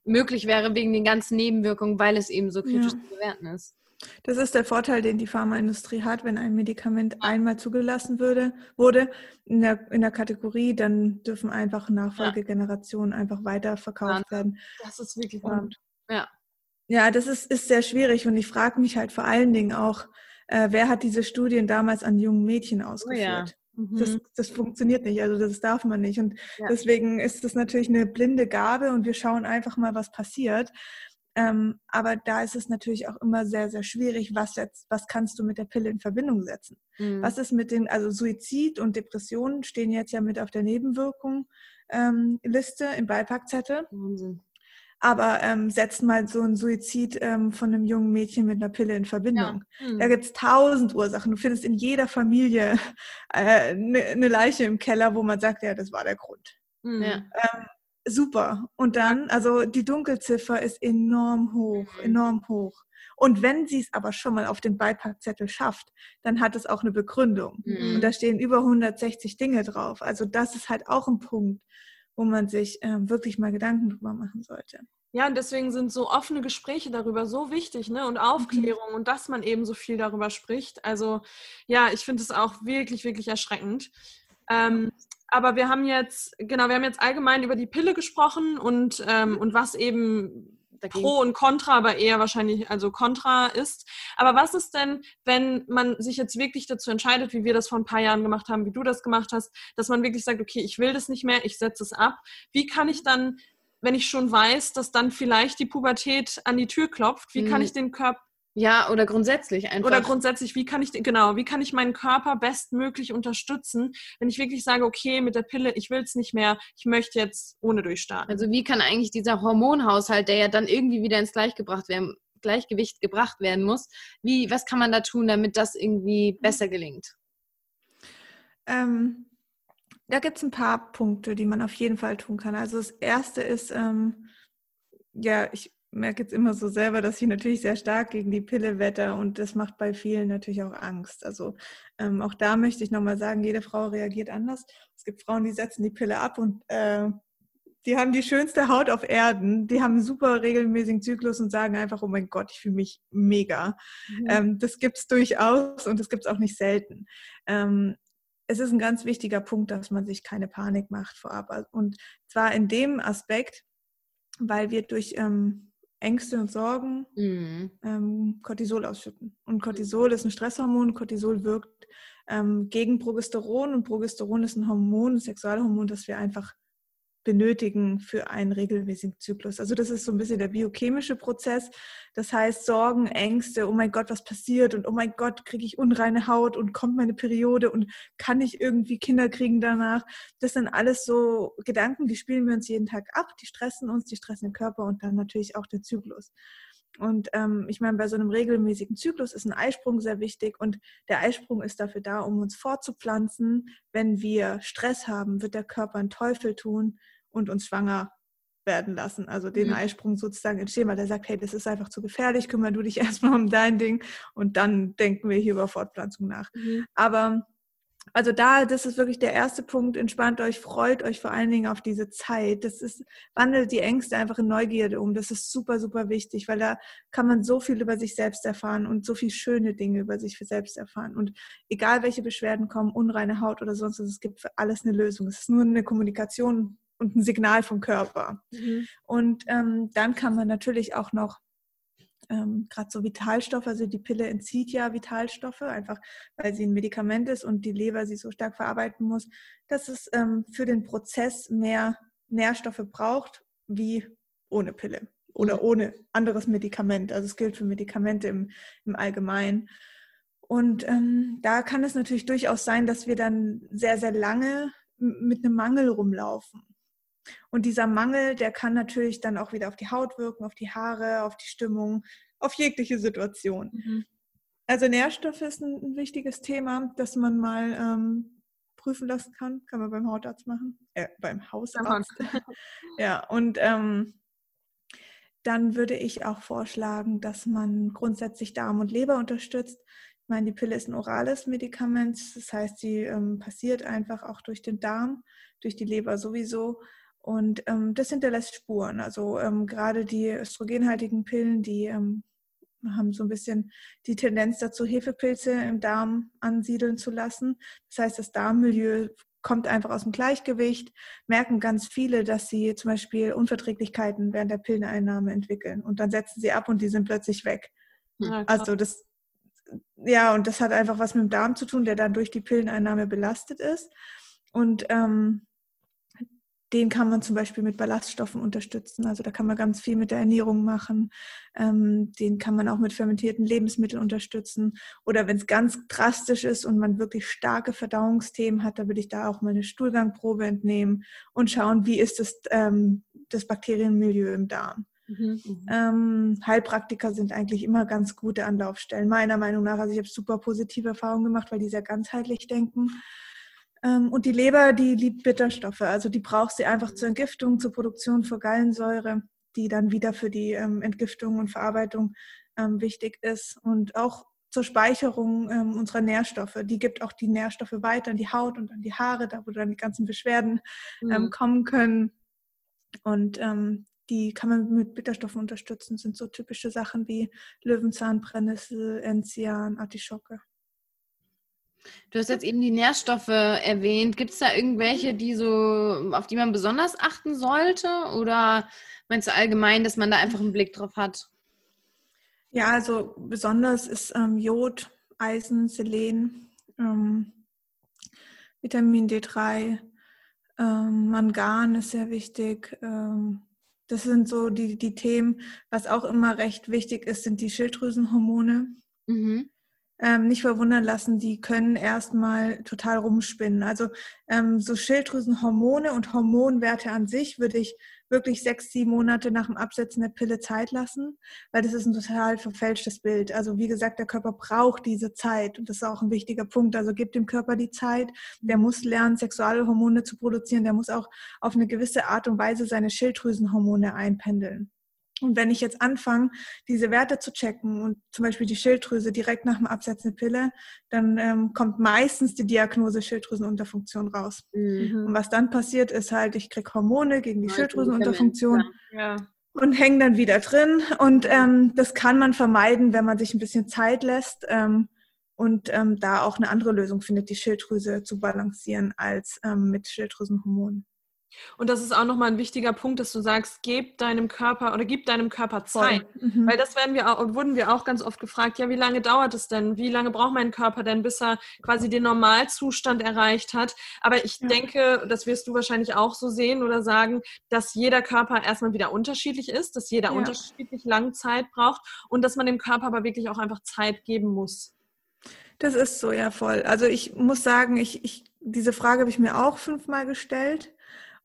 möglich wäre wegen den ganzen Nebenwirkungen, weil es eben so kritisch ja. zu bewerten ist. Das ist der Vorteil, den die Pharmaindustrie hat. Wenn ein Medikament einmal zugelassen würde, wurde in der, in der Kategorie, dann dürfen einfach Nachfolgegenerationen einfach weiterverkauft werden. Das ist wirklich gut. Ja. Ja, das ist, ist sehr schwierig und ich frage mich halt vor allen Dingen auch, äh, wer hat diese Studien damals an jungen Mädchen ausgeführt? Oh ja. Das, mhm. das, funktioniert nicht, also das darf man nicht. Und ja. deswegen ist das natürlich eine blinde Gabe und wir schauen einfach mal, was passiert. Ähm, aber da ist es natürlich auch immer sehr, sehr schwierig, was jetzt, was kannst du mit der Pille in Verbindung setzen? Mhm. Was ist mit den, also Suizid und Depressionen stehen jetzt ja mit auf der Nebenwirkung ähm, Liste im Beipackzettel. Wahnsinn. Aber ähm, setzt mal so ein Suizid ähm, von einem jungen Mädchen mit einer Pille in Verbindung. Ja. Mhm. Da gibt es tausend Ursachen. Du findest in jeder Familie eine äh, ne, ne Leiche im Keller, wo man sagt, ja, das war der Grund. Mhm. Ja. Ähm, super. Und dann, also die Dunkelziffer ist enorm hoch, mhm. enorm hoch. Und wenn sie es aber schon mal auf den Beipackzettel schafft, dann hat es auch eine Begründung. Mhm. Und da stehen über 160 Dinge drauf. Also das ist halt auch ein Punkt, wo man sich äh, wirklich mal Gedanken drüber machen sollte. Ja, und deswegen sind so offene Gespräche darüber so wichtig, ne? Und mhm. Aufklärung mhm. und dass man eben so viel darüber spricht. Also ja, ich finde es auch wirklich, wirklich erschreckend. Ähm, aber wir haben jetzt, genau, wir haben jetzt allgemein über die Pille gesprochen und, ähm, und was eben Dagegen. Pro und Contra, aber eher wahrscheinlich also Contra ist. Aber was ist denn, wenn man sich jetzt wirklich dazu entscheidet, wie wir das vor ein paar Jahren gemacht haben, wie du das gemacht hast, dass man wirklich sagt, okay, ich will das nicht mehr, ich setze es ab. Wie kann ich dann, wenn ich schon weiß, dass dann vielleicht die Pubertät an die Tür klopft, wie mhm. kann ich den Körper ja, oder grundsätzlich einfach. Oder grundsätzlich, wie kann ich, genau, wie kann ich meinen Körper bestmöglich unterstützen, wenn ich wirklich sage, okay, mit der Pille, ich will es nicht mehr, ich möchte jetzt ohne durchstarten. Also wie kann eigentlich dieser Hormonhaushalt, der ja dann irgendwie wieder ins Gleichgebracht werden, Gleichgewicht gebracht werden muss, wie, was kann man da tun, damit das irgendwie besser gelingt? Ähm, da gibt es ein paar Punkte, die man auf jeden Fall tun kann. Also das erste ist, ähm, ja, ich merke jetzt immer so selber, dass ich natürlich sehr stark gegen die Pille wette und das macht bei vielen natürlich auch Angst. Also ähm, auch da möchte ich nochmal sagen, jede Frau reagiert anders. Es gibt Frauen, die setzen die Pille ab und äh, die haben die schönste Haut auf Erden, die haben einen super regelmäßigen Zyklus und sagen einfach, oh mein Gott, ich fühle mich mega. Mhm. Ähm, das gibt es durchaus und das gibt es auch nicht selten. Ähm, es ist ein ganz wichtiger Punkt, dass man sich keine Panik macht vorab. Und zwar in dem Aspekt, weil wir durch ähm, Ängste und Sorgen mhm. ähm, Cortisol ausschütten. Und Cortisol ist ein Stresshormon. Cortisol wirkt ähm, gegen Progesteron und Progesteron ist ein Hormon, ein Sexualhormon, das wir einfach benötigen für einen regelmäßigen Zyklus. Also das ist so ein bisschen der biochemische Prozess. Das heißt Sorgen, Ängste, oh mein Gott, was passiert und oh mein Gott, kriege ich unreine Haut und kommt meine Periode und kann ich irgendwie Kinder kriegen danach. Das sind alles so Gedanken, die spielen wir uns jeden Tag ab, die stressen uns, die stressen den Körper und dann natürlich auch der Zyklus. Und ähm, ich meine, bei so einem regelmäßigen Zyklus ist ein Eisprung sehr wichtig und der Eisprung ist dafür da, um uns fortzupflanzen. Wenn wir Stress haben, wird der Körper einen Teufel tun und uns schwanger werden lassen. Also den mhm. Eisprung sozusagen entstehen, weil der sagt, hey, das ist einfach zu gefährlich, kümmere du dich erstmal um dein Ding und dann denken wir hier über Fortpflanzung nach. Mhm. Aber also da, das ist wirklich der erste Punkt. Entspannt euch, freut euch vor allen Dingen auf diese Zeit. Das ist, wandelt die Ängste einfach in Neugierde um. Das ist super, super wichtig, weil da kann man so viel über sich selbst erfahren und so viel schöne Dinge über sich selbst erfahren. Und egal welche Beschwerden kommen, unreine Haut oder sonst was, es gibt für alles eine Lösung. Es ist nur eine Kommunikation und ein Signal vom Körper. Mhm. Und ähm, dann kann man natürlich auch noch ähm, gerade so Vitalstoffe, also die Pille entzieht ja Vitalstoffe, einfach weil sie ein Medikament ist und die Leber sie so stark verarbeiten muss, dass es ähm, für den Prozess mehr Nährstoffe braucht wie ohne Pille oder ohne anderes Medikament. Also es gilt für Medikamente im, im Allgemeinen. Und ähm, da kann es natürlich durchaus sein, dass wir dann sehr, sehr lange mit einem Mangel rumlaufen. Und dieser Mangel, der kann natürlich dann auch wieder auf die Haut wirken, auf die Haare, auf die Stimmung, auf jegliche Situation. Mhm. Also Nährstoffe ist ein, ein, wichtiges Thema, das man mal ähm, prüfen lassen kann. Kann man beim Hautarzt machen. Äh, beim Hausarzt. ja, und ähm, dann würde ich auch vorschlagen, dass man grundsätzlich Darm und Leber unterstützt. Ich meine, die Pille ist ein orales Medikament, das heißt, sie ähm, passiert einfach auch durch den Darm, durch die Leber sowieso. Und ähm, das hinterlässt Spuren. Also ähm, gerade die östrogenhaltigen Pillen, die ähm, haben so ein bisschen die Tendenz dazu, Hefepilze im Darm ansiedeln zu lassen. Das heißt, das Darmmilieu kommt einfach aus dem Gleichgewicht, merken ganz viele, dass sie zum Beispiel Unverträglichkeiten während der Pilleneinnahme entwickeln und dann setzen sie ab und die sind plötzlich weg. Ja, also das, ja, und das hat einfach was mit dem Darm zu tun, der dann durch die Pilleneinnahme belastet ist. Und ähm, den kann man zum Beispiel mit Ballaststoffen unterstützen. Also da kann man ganz viel mit der Ernährung machen. Ähm, den kann man auch mit fermentierten Lebensmitteln unterstützen. Oder wenn es ganz drastisch ist und man wirklich starke Verdauungsthemen hat, da würde ich da auch mal eine Stuhlgangprobe entnehmen und schauen, wie ist das, ähm, das Bakterienmilieu im Darm. Mhm, ähm, Heilpraktiker sind eigentlich immer ganz gute Anlaufstellen, meiner Meinung nach. Also ich habe super positive Erfahrungen gemacht, weil die sehr ganzheitlich denken. Ähm, und die Leber, die liebt Bitterstoffe. Also die braucht sie einfach zur Entgiftung, zur Produktion von Gallensäure, die dann wieder für die ähm, Entgiftung und Verarbeitung ähm, wichtig ist. Und auch zur Speicherung unserer Nährstoffe. Die gibt auch die Nährstoffe weiter an die Haut und an die Haare, da wo dann die ganzen Beschwerden mhm. kommen können. Und die kann man mit Bitterstoffen unterstützen. Das sind so typische Sachen wie Löwenzahn, Brennnessel, Enzian, Artischocke. Du hast jetzt eben die Nährstoffe erwähnt. Gibt es da irgendwelche, die so, auf die man besonders achten sollte? Oder meinst du allgemein, dass man da einfach einen Blick drauf hat? Ja, also besonders ist ähm, Jod, Eisen, Selen, ähm, Vitamin D3, ähm, Mangan ist sehr wichtig. Ähm, das sind so die, die Themen. Was auch immer recht wichtig ist, sind die Schilddrüsenhormone. Mhm ähm, nicht verwundern lassen, die können erstmal total rumspinnen. Also ähm, so Schilddrüsenhormone und Hormonwerte an sich würde ich wirklich sechs, sieben Monate nach dem Absetzen der Pille Zeit lassen, weil das ist ein total verfälschtes Bild. Also wie gesagt, der Körper braucht diese Zeit und das ist auch ein wichtiger Punkt. Also gibt dem Körper die Zeit. Der muss lernen, Sexualhormone zu produzieren. Der muss auch auf eine gewisse Art und Weise seine Schilddrüsenhormone einpendeln. Und wenn ich jetzt anfange, diese Werte zu checken und zum Beispiel die Schilddrüse direkt nach dem Absetzen der Pille, dann ähm, kommt meistens die Diagnose Schilddrüsenunterfunktion raus. Mhm. Und was dann passiert, ist halt, ich kriege Hormone gegen die Schilddrüsenunterfunktion ja. und hänge dann wieder drin. Und ähm, das kann man vermeiden, wenn man sich ein bisschen Zeit lässt ähm, und ähm, da auch eine andere Lösung findet, die Schilddrüse zu balancieren als ähm, mit Schilddrüsenhormonen. Und das ist auch nochmal ein wichtiger Punkt, dass du sagst, gib deinem Körper oder gib deinem Körper Zeit. Mhm. Weil das werden wir auch, wurden wir auch ganz oft gefragt, ja, wie lange dauert es denn? Wie lange braucht mein Körper denn, bis er quasi den Normalzustand erreicht hat? Aber ich ja. denke, das wirst du wahrscheinlich auch so sehen oder sagen, dass jeder Körper erstmal wieder unterschiedlich ist, dass jeder ja. unterschiedlich lange Zeit braucht und dass man dem Körper aber wirklich auch einfach Zeit geben muss. Das ist so, ja, voll. Also ich muss sagen, ich, ich, diese Frage habe ich mir auch fünfmal gestellt.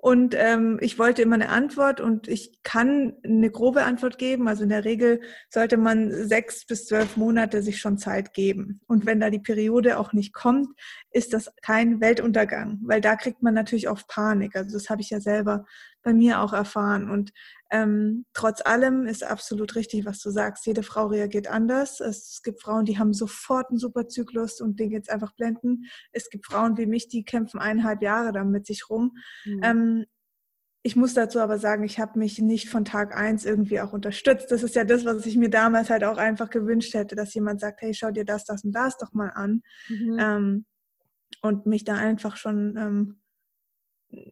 Und ähm, ich wollte immer eine Antwort und ich kann eine grobe Antwort geben. Also in der Regel sollte man sechs bis zwölf Monate sich schon Zeit geben. Und wenn da die Periode auch nicht kommt, ist das kein Weltuntergang, weil da kriegt man natürlich auch Panik. Also das habe ich ja selber bei mir auch erfahren. Und ähm, trotz allem ist absolut richtig, was du sagst. Jede Frau reagiert anders. Es gibt Frauen, die haben sofort einen super Zyklus und den geht's einfach blenden. Es gibt Frauen wie mich, die kämpfen eineinhalb Jahre dann mit sich rum. Mhm. Ähm, ich muss dazu aber sagen, ich habe mich nicht von Tag eins irgendwie auch unterstützt. Das ist ja das, was ich mir damals halt auch einfach gewünscht hätte, dass jemand sagt, hey, schau dir das, das und das doch mal an. Mhm. Ähm, und mich da einfach schon ähm,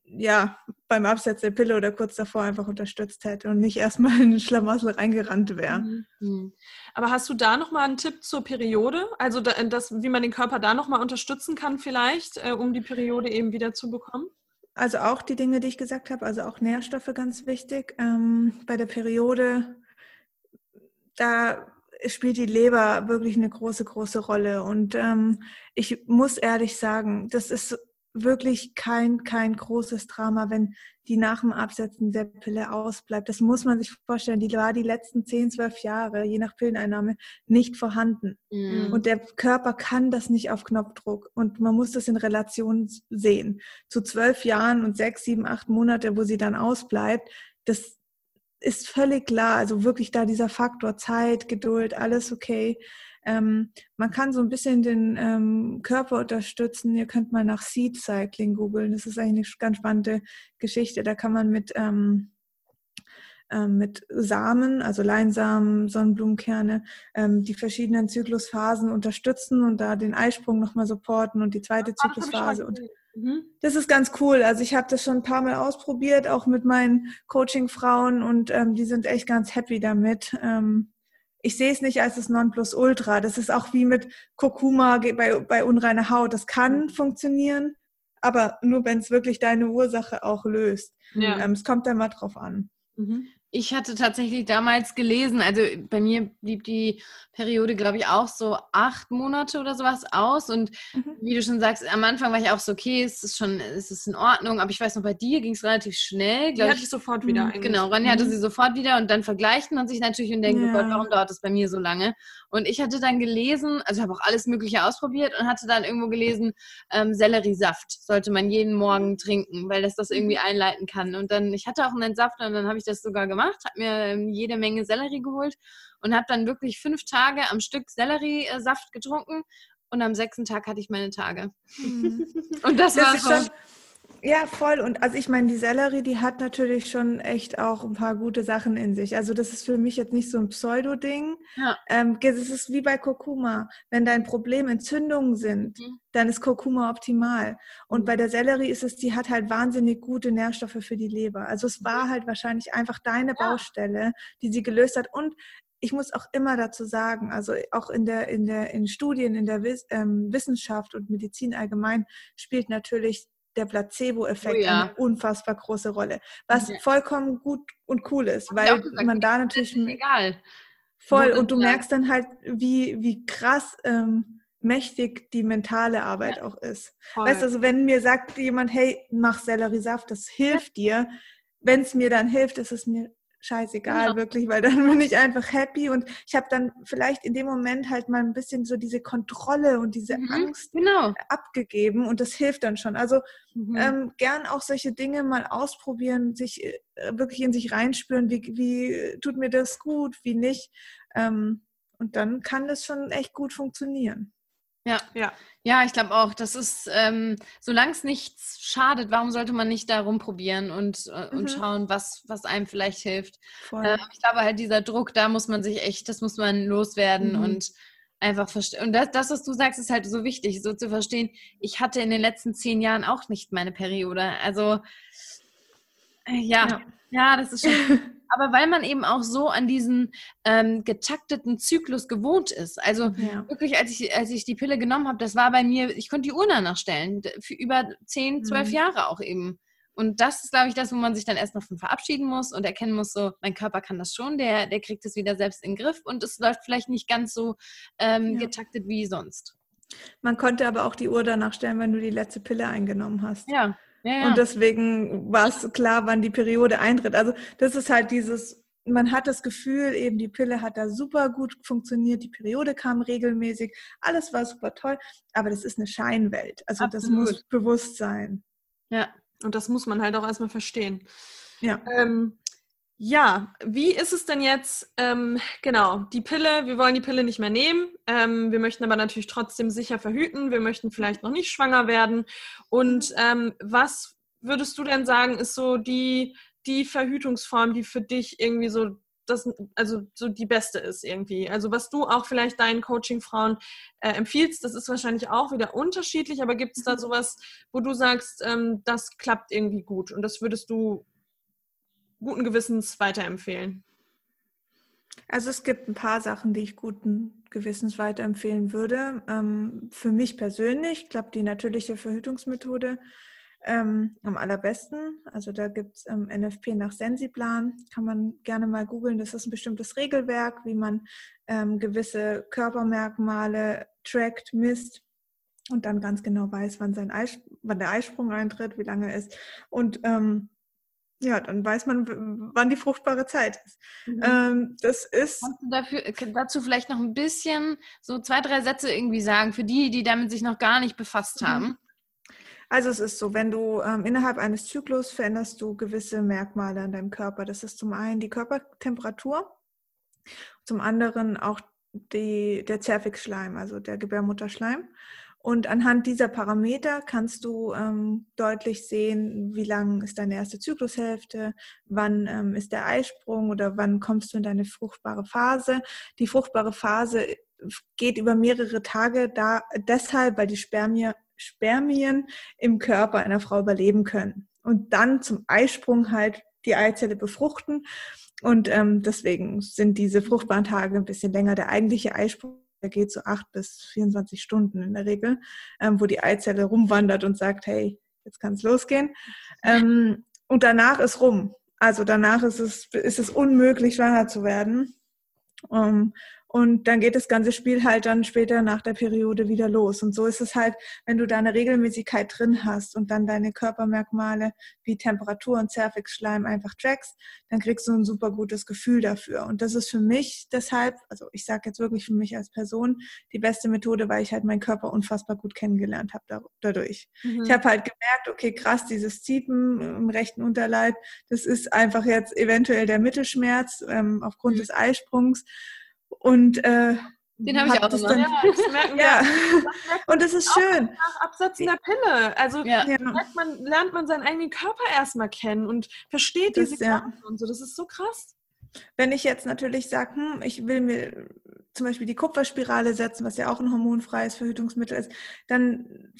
ja, beim Absetzen der Pille oder kurz davor einfach unterstützt hätte und nicht erstmal in den Schlamassel reingerannt wäre. Mhm. mhm. Aber hast du da nochmal einen Tipp zur Periode? Also, das, wie man den Körper da nochmal unterstützen kann, vielleicht, äh, um die Periode eben wieder zu bekommen? Also auch die Dinge, die ich gesagt habe, also auch Nährstoffe ganz wichtig. Ähm, bei der Periode, da spielt die Leber wirklich eine große, große Rolle. Und ähm, ich muss ehrlich sagen, das ist wirklich kein, kein großes Drama, wenn die nach dem Absetzen der Pille ausbleibt. Das muss man sich vorstellen. Die war die letzten 10, 12 Jahre, je nach Pilleneinnahme, nicht vorhanden. Mhm. Und der Körper kann das nicht auf Knopfdruck. Und man muss das in Relation sehen. Zu zwölf Jahren und sechs, sieben, acht Monate, wo sie dann ausbleibt, das ist völlig klar. Also wirklich da dieser Faktor Zeit, Geduld, alles okay. Ähm, man kann so ein bisschen den ähm, Körper unterstützen. Ihr könnt mal nach Seed Cycling googeln. Das ist eigentlich eine ganz spannende Geschichte. Da kann man mit ähm, ähm mit Samen, also Leinsamen, Sonnenblumenkerne, ähm, die verschiedenen Zyklusphasen unterstützen und da den Eisprung nochmal supporten und die zweite Ach, Zyklusphase. Und mhm. das ist ganz cool. Also ich habe das schon ein paar Mal ausprobiert, auch mit meinen Coaching-Frauen und ähm, die sind echt ganz happy damit. Ähm, ich sehe es nicht als das Nonplusultra. Das ist auch wie mit Kurkuma bei, bei unreiner Haut. Das kann funktionieren, aber nur wenn es wirklich deine Ursache auch löst. Ja. Ähm, es kommt dann mal drauf an. Mhm. Ich hatte tatsächlich damals gelesen, also bei mir blieb die Periode, glaube ich, auch so acht Monate oder sowas aus. Und mhm. wie du schon sagst, am Anfang war ich auch so, okay, es ist schon, es ist in Ordnung. Aber ich weiß noch, bei dir ging es relativ schnell. Die hatte ich sofort wieder. Mhm, eigentlich. Genau, Ronny mhm. hatte sie sofort wieder. Und dann vergleicht man sich natürlich und denkt, ja. oh Gott, warum dauert das bei mir so lange? Und ich hatte dann gelesen, also ich habe auch alles Mögliche ausprobiert und hatte dann irgendwo gelesen, ähm, Selleriesaft sollte man jeden Morgen trinken, weil das das irgendwie mhm. einleiten kann. Und dann, ich hatte auch einen Entsafter und dann habe ich das sogar gemacht gemacht, habe mir ähm, jede Menge Sellerie geholt und habe dann wirklich fünf Tage am Stück Selleriesaft getrunken und am sechsten Tag hatte ich meine Tage. Mhm. und das, das war schon, ja, voll. Und also ich meine, die Sellerie, die hat natürlich schon echt auch ein paar gute Sachen in sich. Also das ist für mich jetzt nicht so ein Pseudo-Ding. Ja. Ähm, es ist wie bei Kurkuma. Wenn dein Problem Entzündungen sind, mhm. dann ist Kurkuma optimal. Und mhm. bei der Sellerie ist es, die hat halt wahnsinnig gute Nährstoffe für die Leber. Also es war halt wahrscheinlich einfach deine ja. Baustelle, die sie gelöst hat. Und ich muss auch immer dazu sagen, also auch in der, in der, in Studien, in der ähm, Wissenschaft und Medizin allgemein spielt natürlich der Placebo-Effekt oh ja. eine unfassbar große Rolle, was ja. vollkommen gut und cool ist, weil gesagt, man da natürlich egal. Voll und du merkst dann halt, wie wie krass ähm, mächtig die mentale Arbeit ja. auch ist. Voll. Weißt du, also wenn mir sagt jemand, hey, mach Selleriesaft, das hilft dir, wenn es mir dann hilft, ist es mir scheißegal, genau. wirklich, weil dann bin ich einfach happy und ich habe dann vielleicht in dem Moment halt mal ein bisschen so diese Kontrolle und diese mhm. Angst genau. abgegeben und das hilft dann schon. Also mhm. ähm, gern auch solche Dinge mal ausprobieren, sich äh, wirklich in sich reinspüren, wie, wie tut mir das gut, wie nicht. Ähm, und dann kann das schon echt gut funktionieren. Ja, ja. Ja, ich glaube auch, das ist, ähm, solange es nichts schadet, warum sollte man nicht da rumprobieren und, äh, mhm. und schauen, was, was einem vielleicht hilft. Äh, ich glaube halt, dieser Druck, da muss man sich echt, das muss man loswerden mhm. und einfach verstehen. Und das, das, was du sagst, ist halt so wichtig, so zu verstehen, ich hatte in den letzten zehn Jahren auch nicht meine Periode. Also, äh, ja, ja, ja, das ist schon. aber weil man eben auch so an diesen ähm, getakteten Zyklus gewohnt ist. Also ja. wirklich, als ich, als ich die Pille genommen habe, das war bei mir, ich konnte die Uhr danach stellen, für über 10, 12 mhm. Jahre auch eben. Und das ist, glaube ich, das, wo man sich dann erst noch von verabschieden muss und erkennen muss, so, mein Körper kann das schon, der, der kriegt es wieder selbst in den Griff und es läuft vielleicht nicht ganz so ähm, ja. getaktet wie sonst. Man konnte aber auch die Uhr danach stellen, wenn du die letzte Pille eingenommen hast. Ja. Ja, Und deswegen war es klar, wann die Periode eintritt. Also das ist halt dieses, man hat das Gefühl, eben die Pille hat da super gut funktioniert, die Periode kam regelmäßig, alles war super toll, aber das ist eine Scheinwelt. Also Absolut. das muss bewusst sein. Ja, und das muss man halt auch erstmal verstehen. Ja. Ähm, ja, wie ist es denn jetzt? Ähm, genau, die Pille, wir wollen die Pille nicht mehr nehmen. Ähm, wir möchten aber natürlich trotzdem sicher verhüten. Wir möchten vielleicht noch nicht schwanger werden. Und ähm, was würdest du denn sagen, ist so die, die Verhütungsform, die für dich irgendwie so das, also so die beste ist irgendwie. Also was du auch vielleicht deinen Coaching-Frauen äh, empfiehlst, das ist wahrscheinlich auch wieder unterschiedlich, aber gibt es da mhm. sowas, wo du sagst, ähm, das klappt irgendwie gut und das würdest du guten Gewissens weiterempfehlen? Also es gibt ein paar Sachen, die ich guten Gewissens weiterempfehlen würde. Ähm, für mich persönlich klappt die natürliche Verhütungsmethode ähm, am allerbesten. Also da gibt es ähm, NFP nach Sensiplan, kann man gerne mal googeln. Das ist ein bestimmtes Regelwerk, wie man gewisse Körpermerkmale trackt, misst und dann ganz genau weiß, wann, sein Eis, wann der Eisprung eintritt, wie lange er ist. Und ja, dann weiß man, wann die fruchtbare Zeit ist. Mhm. Ähm, das ist. Kannst du dafür, dazu vielleicht noch ein bisschen so zwei, drei Sätze irgendwie sagen, für die, die damit sich noch gar nicht befasst mhm. haben? Also es ist so, wenn du ähm, innerhalb eines Zyklus veränderst du gewisse Merkmale an deinem Körper. Das ist zum einen die Körpertemperatur, zum anderen auch die, der Zervixschleim, also der Gebärmutterschleim. Und anhand dieser Parameter kannst du ähm, deutlich sehen, wie lang ist deine erste Zyklushälfte, wann ähm, ist der Eisprung oder wann kommst du in deine fruchtbare Phase. Die fruchtbare Phase geht über mehrere Tage da, deshalb, weil die Spermien, Spermien im Körper einer Frau überleben können. Und dann zum Eisprung halt die Eizelle befruchten. Und ähm, deswegen sind diese fruchtbaren Tage ein bisschen länger. Der eigentliche Eisprung der geht so acht bis 24 Stunden in der Regel, ähm, wo die Eizelle rumwandert und sagt, hey, jetzt kann es losgehen. Ähm, und danach ist rum. Also danach ist es, ist es unmöglich, schwanger zu werden. Um, ähm, und dann geht das ganze Spiel halt dann später nach der Periode wieder los. Und so ist es halt, wenn du da eine Regelmäßigkeit drin hast und dann deine Körpermerkmale wie Temperatur und Zervixschleim einfach trackst, dann kriegst du ein super gutes Gefühl dafür. Und das ist für mich deshalb, also ich sage jetzt wirklich für mich als Person, die beste Methode, weil ich halt meinen Körper unfassbar gut kennengelernt habe dadurch. Mhm. Ich habe halt gemerkt, okay, krass, dieses Ziepen im rechten Unterleib, das ist einfach jetzt eventuell der Mittelschmerz ähm, aufgrund mhm. des Eisprungs. Und äh, den habe ich auch. Dann, ja, das merken wir. ja. und das ist schön. Nach Absetzen der Pille. Also ja. lernt, man, lernt man seinen eigenen Körper erstmal kennen und versteht das, diese ja. und so. Das ist so krass. Wenn ich jetzt natürlich sage, hm, ich will mir zum Beispiel die Kupferspirale setzen, was ja auch ein hormonfreies Verhütungsmittel ist, dann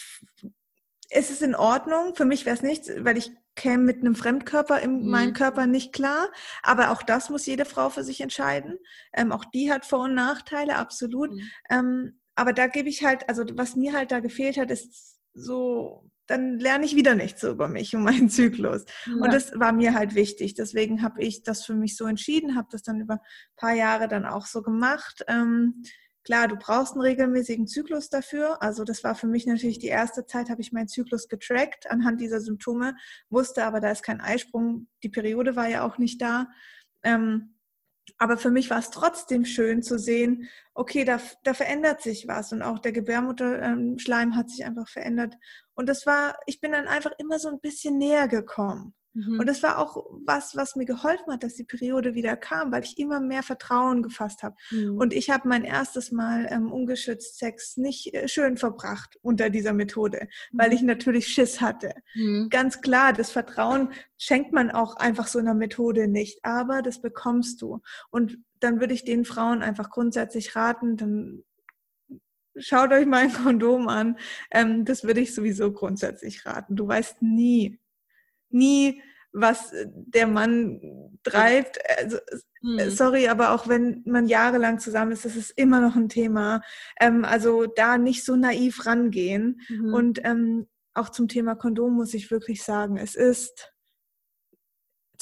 ist es in Ordnung. Für mich wäre es nichts, weil ich käme mit einem Fremdkörper in mhm. meinem Körper nicht klar. Aber auch das muss jede Frau für sich entscheiden. Ähm, auch die hat Vor- und Nachteile, absolut. Mhm. Ähm, aber da gebe ich halt, also was mir halt da gefehlt hat, ist so, dann lerne ich wieder nichts so über mich und meinen Zyklus. Ja. Und das war mir halt wichtig. Deswegen habe ich das für mich so entschieden, habe das dann über ein paar Jahre dann auch so gemacht. Ähm, Klar, du brauchst einen regelmäßigen Zyklus dafür. Also das war für mich natürlich die erste Zeit, habe ich meinen Zyklus getrackt anhand dieser Symptome, wusste aber, da ist kein Eisprung. Die Periode war ja auch nicht da. Ähm, aber für mich war es trotzdem schön zu sehen, okay, da, da verändert sich was und auch der Gebärmutterschleim hat sich einfach verändert. Und das war, ich bin dann einfach immer so ein bisschen näher gekommen. Mhm. Und das war auch was, was mir geholfen hat, dass die Periode wieder kam, weil ich immer mehr Vertrauen gefasst habe. Mhm. Und ich habe mein erstes Mal ähm, ungeschützt Sex nicht äh, schön verbracht unter dieser Methode, mhm. weil ich natürlich Schiss hatte. Mhm. Ganz klar, das Vertrauen schenkt man auch einfach so einer Methode nicht, aber das bekommst du. Und dann würde ich den Frauen einfach grundsätzlich raten, dann schaut euch mal ein Kondom an. Ähm, das würde ich sowieso grundsätzlich raten. Du weißt nie, nie, was der Mann treibt. Also, mhm. Sorry, aber auch wenn man jahrelang zusammen ist, das ist immer noch ein Thema. Ähm, also da nicht so naiv rangehen. Mhm. Und ähm, auch zum Thema Kondom muss ich wirklich sagen, es ist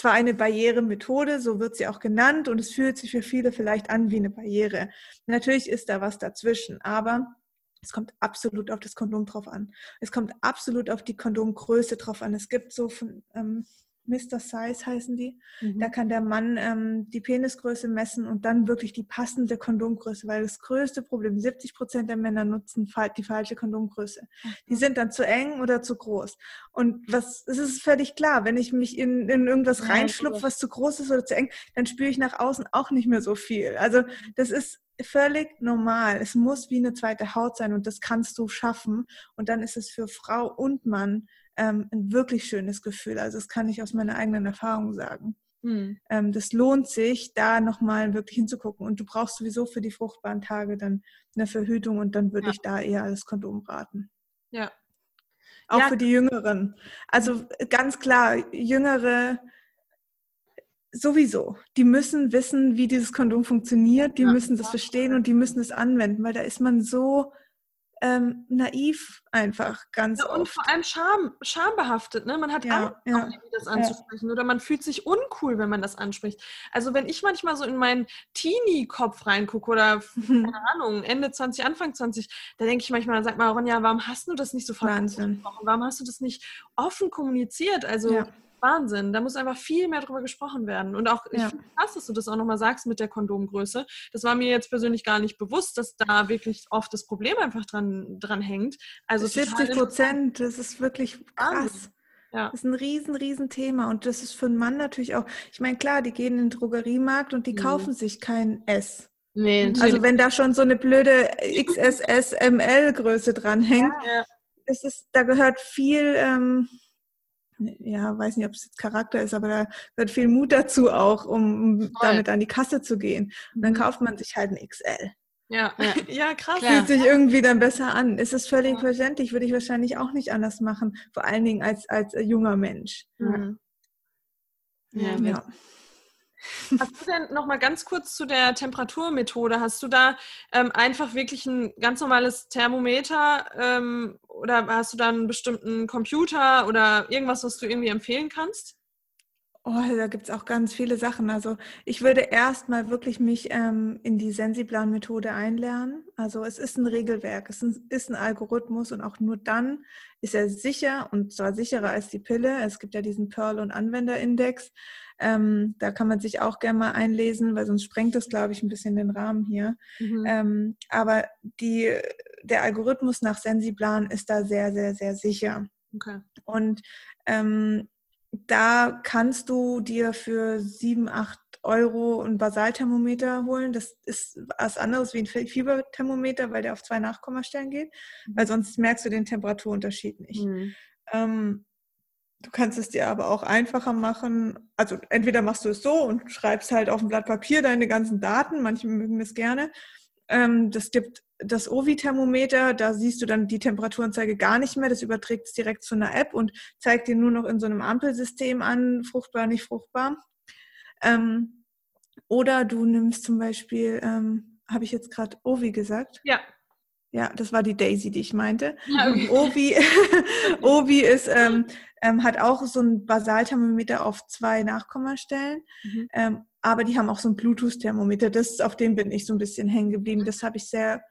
zwar eine Barrieremethode, so wird sie auch genannt, und es fühlt sich für viele vielleicht an wie eine Barriere. Natürlich ist da was dazwischen, aber es kommt absolut auf das Kondom drauf an. Es kommt absolut auf die Kondomgröße drauf an. Es gibt so von, ähm, Mr. Size heißen die. Mhm. Da kann der Mann ähm, die Penisgröße messen und dann wirklich die passende Kondomgröße, weil das größte Problem, 70 Prozent der Männer nutzen die falsche Kondomgröße. Mhm. Die sind dann zu eng oder zu groß. Und was, es ist völlig klar, wenn ich mich in, in irgendwas reinschlupfe, was zu groß ist oder zu eng, dann spüre ich nach außen auch nicht mehr so viel. Also das ist völlig normal. Es muss wie eine zweite Haut sein und das kannst du schaffen. Und dann ist es für Frau und Mann ähm, ein wirklich schönes Gefühl. Also das kann ich aus meiner eigenen Erfahrung sagen. Hm. Ähm, das lohnt sich, da nochmal wirklich hinzugucken. Und du brauchst sowieso für die fruchtbaren Tage dann eine Verhütung und dann würde ja. ich da eher das Kondom raten. Ja. Auch ja. für die Jüngeren. Also ganz klar, Jüngere sowieso. Die müssen wissen, wie dieses Kondom funktioniert, die ja, müssen das verstehen und die müssen es anwenden, weil da ist man so ähm, naiv einfach ganz ja, und oft. vor allem Scham, schambehaftet, ne? Man hat ja, Angst, ja, das anzusprechen ja. oder man fühlt sich uncool, wenn man das anspricht. Also wenn ich manchmal so in meinen Teenie-Kopf reingucke oder keine Ahnung, Ende 20, Anfang 20, da denke ich manchmal, sag mal, Ronja, warum hast du das nicht so Wahnsinn. Warum hast du das nicht offen kommuniziert? Also ja Wahnsinn. Da muss einfach viel mehr drüber gesprochen werden. Und auch, ich finde krass, dass du das auch nochmal sagst mit der Kondomgröße. Das war mir jetzt persönlich gar nicht bewusst, dass da wirklich oft das Problem einfach dran, dran hängt. Also 70 Prozent, das ist wirklich krass. Ja. Das ist ein riesen, riesen Thema. Und das ist für einen Mann natürlich auch, ich meine, klar, die gehen in den Drogeriemarkt und die mhm. kaufen sich kein S. Nee, also wenn da schon so eine blöde XSS-ML-Größe dranhängt, ja, ja. ist es, da gehört viel, ähm, ja, weiß nicht, ob es jetzt Charakter ist, aber da gehört viel Mut dazu auch, um damit an die Kasse zu gehen. Und dann mhm. kauft man sich halt ein XL. Ja, ja, ja krass. Fühlt sich irgendwie dann besser an. Ist es völlig ja. verständlich, würde ich wahrscheinlich auch nicht anders machen, vor allen Dingen als, als junger Mensch. Mhm. Ja, ja. Hast du denn noch mal ganz kurz zu der Temperaturmethode? Hast du da ähm, einfach wirklich ein ganz normales Thermometer ähm, oder hast du da einen bestimmten Computer oder irgendwas, was du irgendwie empfehlen kannst? Oh, da gibt es auch ganz viele Sachen. Also ich würde erstmal wirklich mich ähm, in die Sensiplan-Methode einlernen. Also es ist ein Regelwerk, es ist ein Algorithmus und auch nur dann ist er sicher und zwar sicherer als die Pille. Es gibt ja diesen Pearl- und Anwenderindex. Ähm, da kann man sich auch gerne mal einlesen, weil sonst sprengt das, glaube ich, ein bisschen den Rahmen hier. Mhm. Ähm, aber die, der Algorithmus nach Sensiplan ist da sehr, sehr, sehr sicher. Okay. Und ähm, da kannst du dir für sieben, acht Euro ein Basalthermometer holen. Das ist was anderes wie ein Fieberthermometer, weil der auf zwei Nachkommastellen geht, mhm. weil sonst merkst du den Temperaturunterschied nicht. Mhm. Ähm, Du kannst es dir aber auch einfacher machen. Also entweder machst du es so und schreibst halt auf ein Blatt Papier deine ganzen Daten. Manche mögen das gerne. Ähm, das gibt das Ovi-Thermometer, da siehst du dann die Temperaturanzeige gar nicht mehr. Das überträgt es direkt zu einer App und zeigt dir nur noch in so einem Ampelsystem an, fruchtbar, nicht fruchtbar. Ähm, oder du nimmst zum Beispiel, ähm, habe ich jetzt gerade Ovi gesagt? Ja. Ja, das war die Daisy, die ich meinte. Ja, okay. Ovi, Ovi ist, ähm, ähm, hat auch so ein Basalthermometer auf zwei Nachkommastellen. Mhm. Ähm, aber die haben auch so ein Bluetooth-Thermometer. Das, auf dem bin ich so ein bisschen hängen geblieben. Das habe ich sehr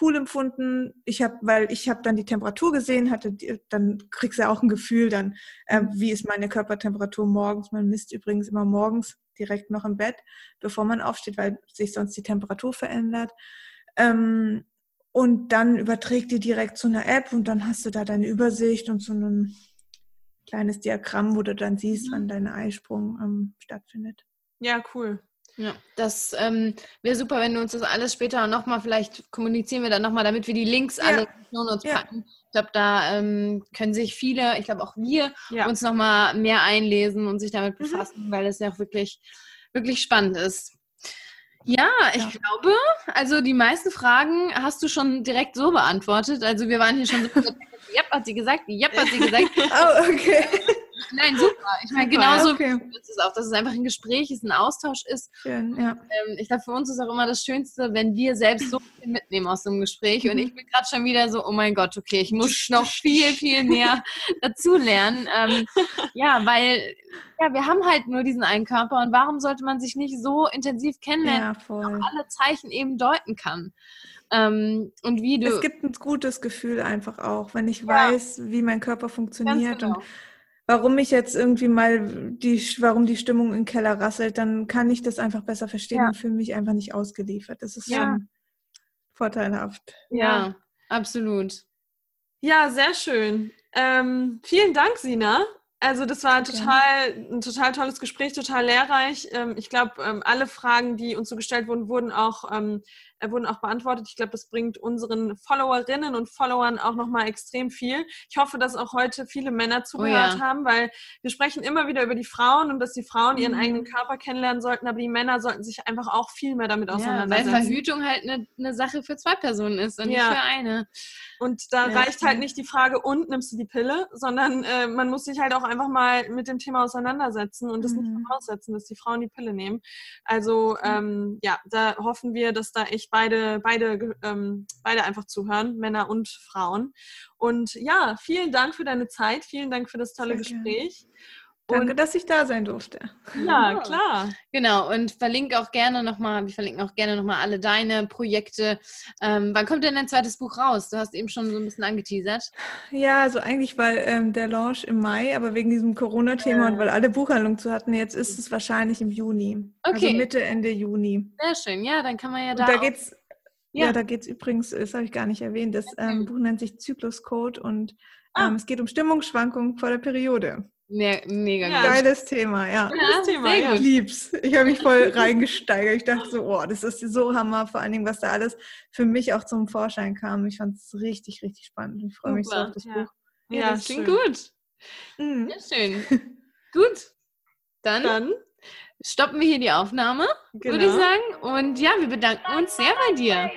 cool empfunden. Ich habe, weil ich habe dann die Temperatur gesehen, hatte, dann kriegst du auch ein Gefühl, dann mhm. wie ist meine Körpertemperatur morgens. Man misst übrigens immer morgens direkt noch im Bett, bevor man aufsteht, weil sich sonst die Temperatur verändert. Ähm, und dann überträgt die direkt zu einer App und dann hast du da deine Übersicht und so ein kleines Diagramm, wo du dann siehst, wann dein Eisprung ähm, stattfindet. Ja, cool. Ja, das ähm, wäre super, wenn du uns das alles später nochmal, vielleicht kommunizieren wir dann nochmal, damit wir die Links ja. alle in uns ja. packen. Ich glaube, da ähm, können sich viele, ich glaube auch wir, ja. uns nochmal mehr einlesen und sich damit mhm. befassen, mhm. weil es ja auch wirklich, wirklich spannend ist. Ja, ich ja. glaube, also die meisten Fragen hast du schon direkt so beantwortet. Also wir waren hier schon so, Jep hat sie gesagt, Jep hat sie gesagt. oh, okay. Nein, super. Ich meine, genauso okay. ist es auch, dass es einfach ein Gespräch ist, ein Austausch ist. Schön, ja. Ähm, ich glaube, für uns ist auch immer das Schönste, wenn wir selbst so viel mitnehmen aus dem Gespräch. Und mhm. ich bin gerade schon wieder so, oh mein Gott, okay, ich muss noch viel, viel mehr dazu lernen. Ähm, ja, weil ja, wir haben halt nur diesen einen Körper und warum sollte man sich nicht so intensiv kennenlernen, ja, dass man alle Zeichen eben deuten kann? Ähm, und wie du. Es gibt ein gutes Gefühl einfach auch, wenn ich ja. weiß, wie mein Körper funktioniert genau. und warum ich jetzt irgendwie mal die, warum die Stimmung im Keller rasselt, dann kann ich das einfach besser verstehen ja. und fühle mich einfach nicht ausgeliefert. Das ist ja. schon vorteilhaft. Ja, ja, absolut. Ja, sehr schön. Ähm, vielen Dank, Sina. Also das war total, ein total tolles Gespräch, total lehrreich. Ähm, ich glaube, ähm, alle Fragen, die uns so gestellt wurden, wurden auch, ähm, äh, wurden auch beantwortet. Ich glaube, das bringt unseren Followerinnen und Followern auch nochmal extrem viel. Ich hoffe, dass auch heute viele Männer zugehört oh ja. haben, weil wir sprechen immer wieder über die Frauen und dass die Frauen ihren mhm. eigenen Körper kennenlernen sollten, aber die Männer sollten sich einfach auch viel mehr damit auseinandersetzen. Ja, weil Verhütung halt eine, eine Sache für zwei Personen ist und ja. nicht für eine. Und da ja, reicht halt nicht die Frage, und nimmst du die Pille, sondern äh, man muss sich halt auch einfach mal mit dem Thema auseinandersetzen und das mhm. nicht voraussetzen, dass die Frauen die Pille nehmen. Also ähm, ja, da hoffen wir, dass da echt beide, beide, ähm, beide einfach zuhören, Männer und Frauen. Und ja, vielen Dank für deine Zeit, vielen Dank für das tolle Sehr Gespräch. Gerne. Danke, dass ich da sein durfte. Ja, klar. Genau, und verlinke auch gerne nochmal, wir verlinken auch gerne nochmal alle deine Projekte. Ähm, wann kommt denn dein zweites Buch raus? Du hast eben schon so ein bisschen angeteasert. Ja, also eigentlich war ähm, der Launch im Mai, aber wegen diesem Corona-Thema ja. und weil alle Buchhandlungen zu hatten, jetzt ist es wahrscheinlich im Juni. Also okay. Also Mitte, Ende Juni. Sehr schön, ja, dann kann man ja da. Und da geht's ja. ja, da geht es übrigens, das habe ich gar nicht erwähnt, das ähm, Buch nennt sich Zykluscode und ah. ähm, es geht um Stimmungsschwankungen vor der Periode. Me mega ja. Geiles Thema, ja. Geiles Thema, ja. Ich lieb's. Ich habe mich voll reingesteigert. Ich dachte so, oh, das ist so Hammer, vor allen Dingen, was da alles für mich auch zum Vorschein kam. Ich fand es richtig, richtig spannend. Ich freue mich so auf das ja. Buch. Ja, ja das klingt schön. gut. Mhm. Sehr schön. gut. Dann, Dann, stoppen wir hier die Aufnahme, genau. würde ich sagen. Und ja, wir bedanken uns sehr bei dir.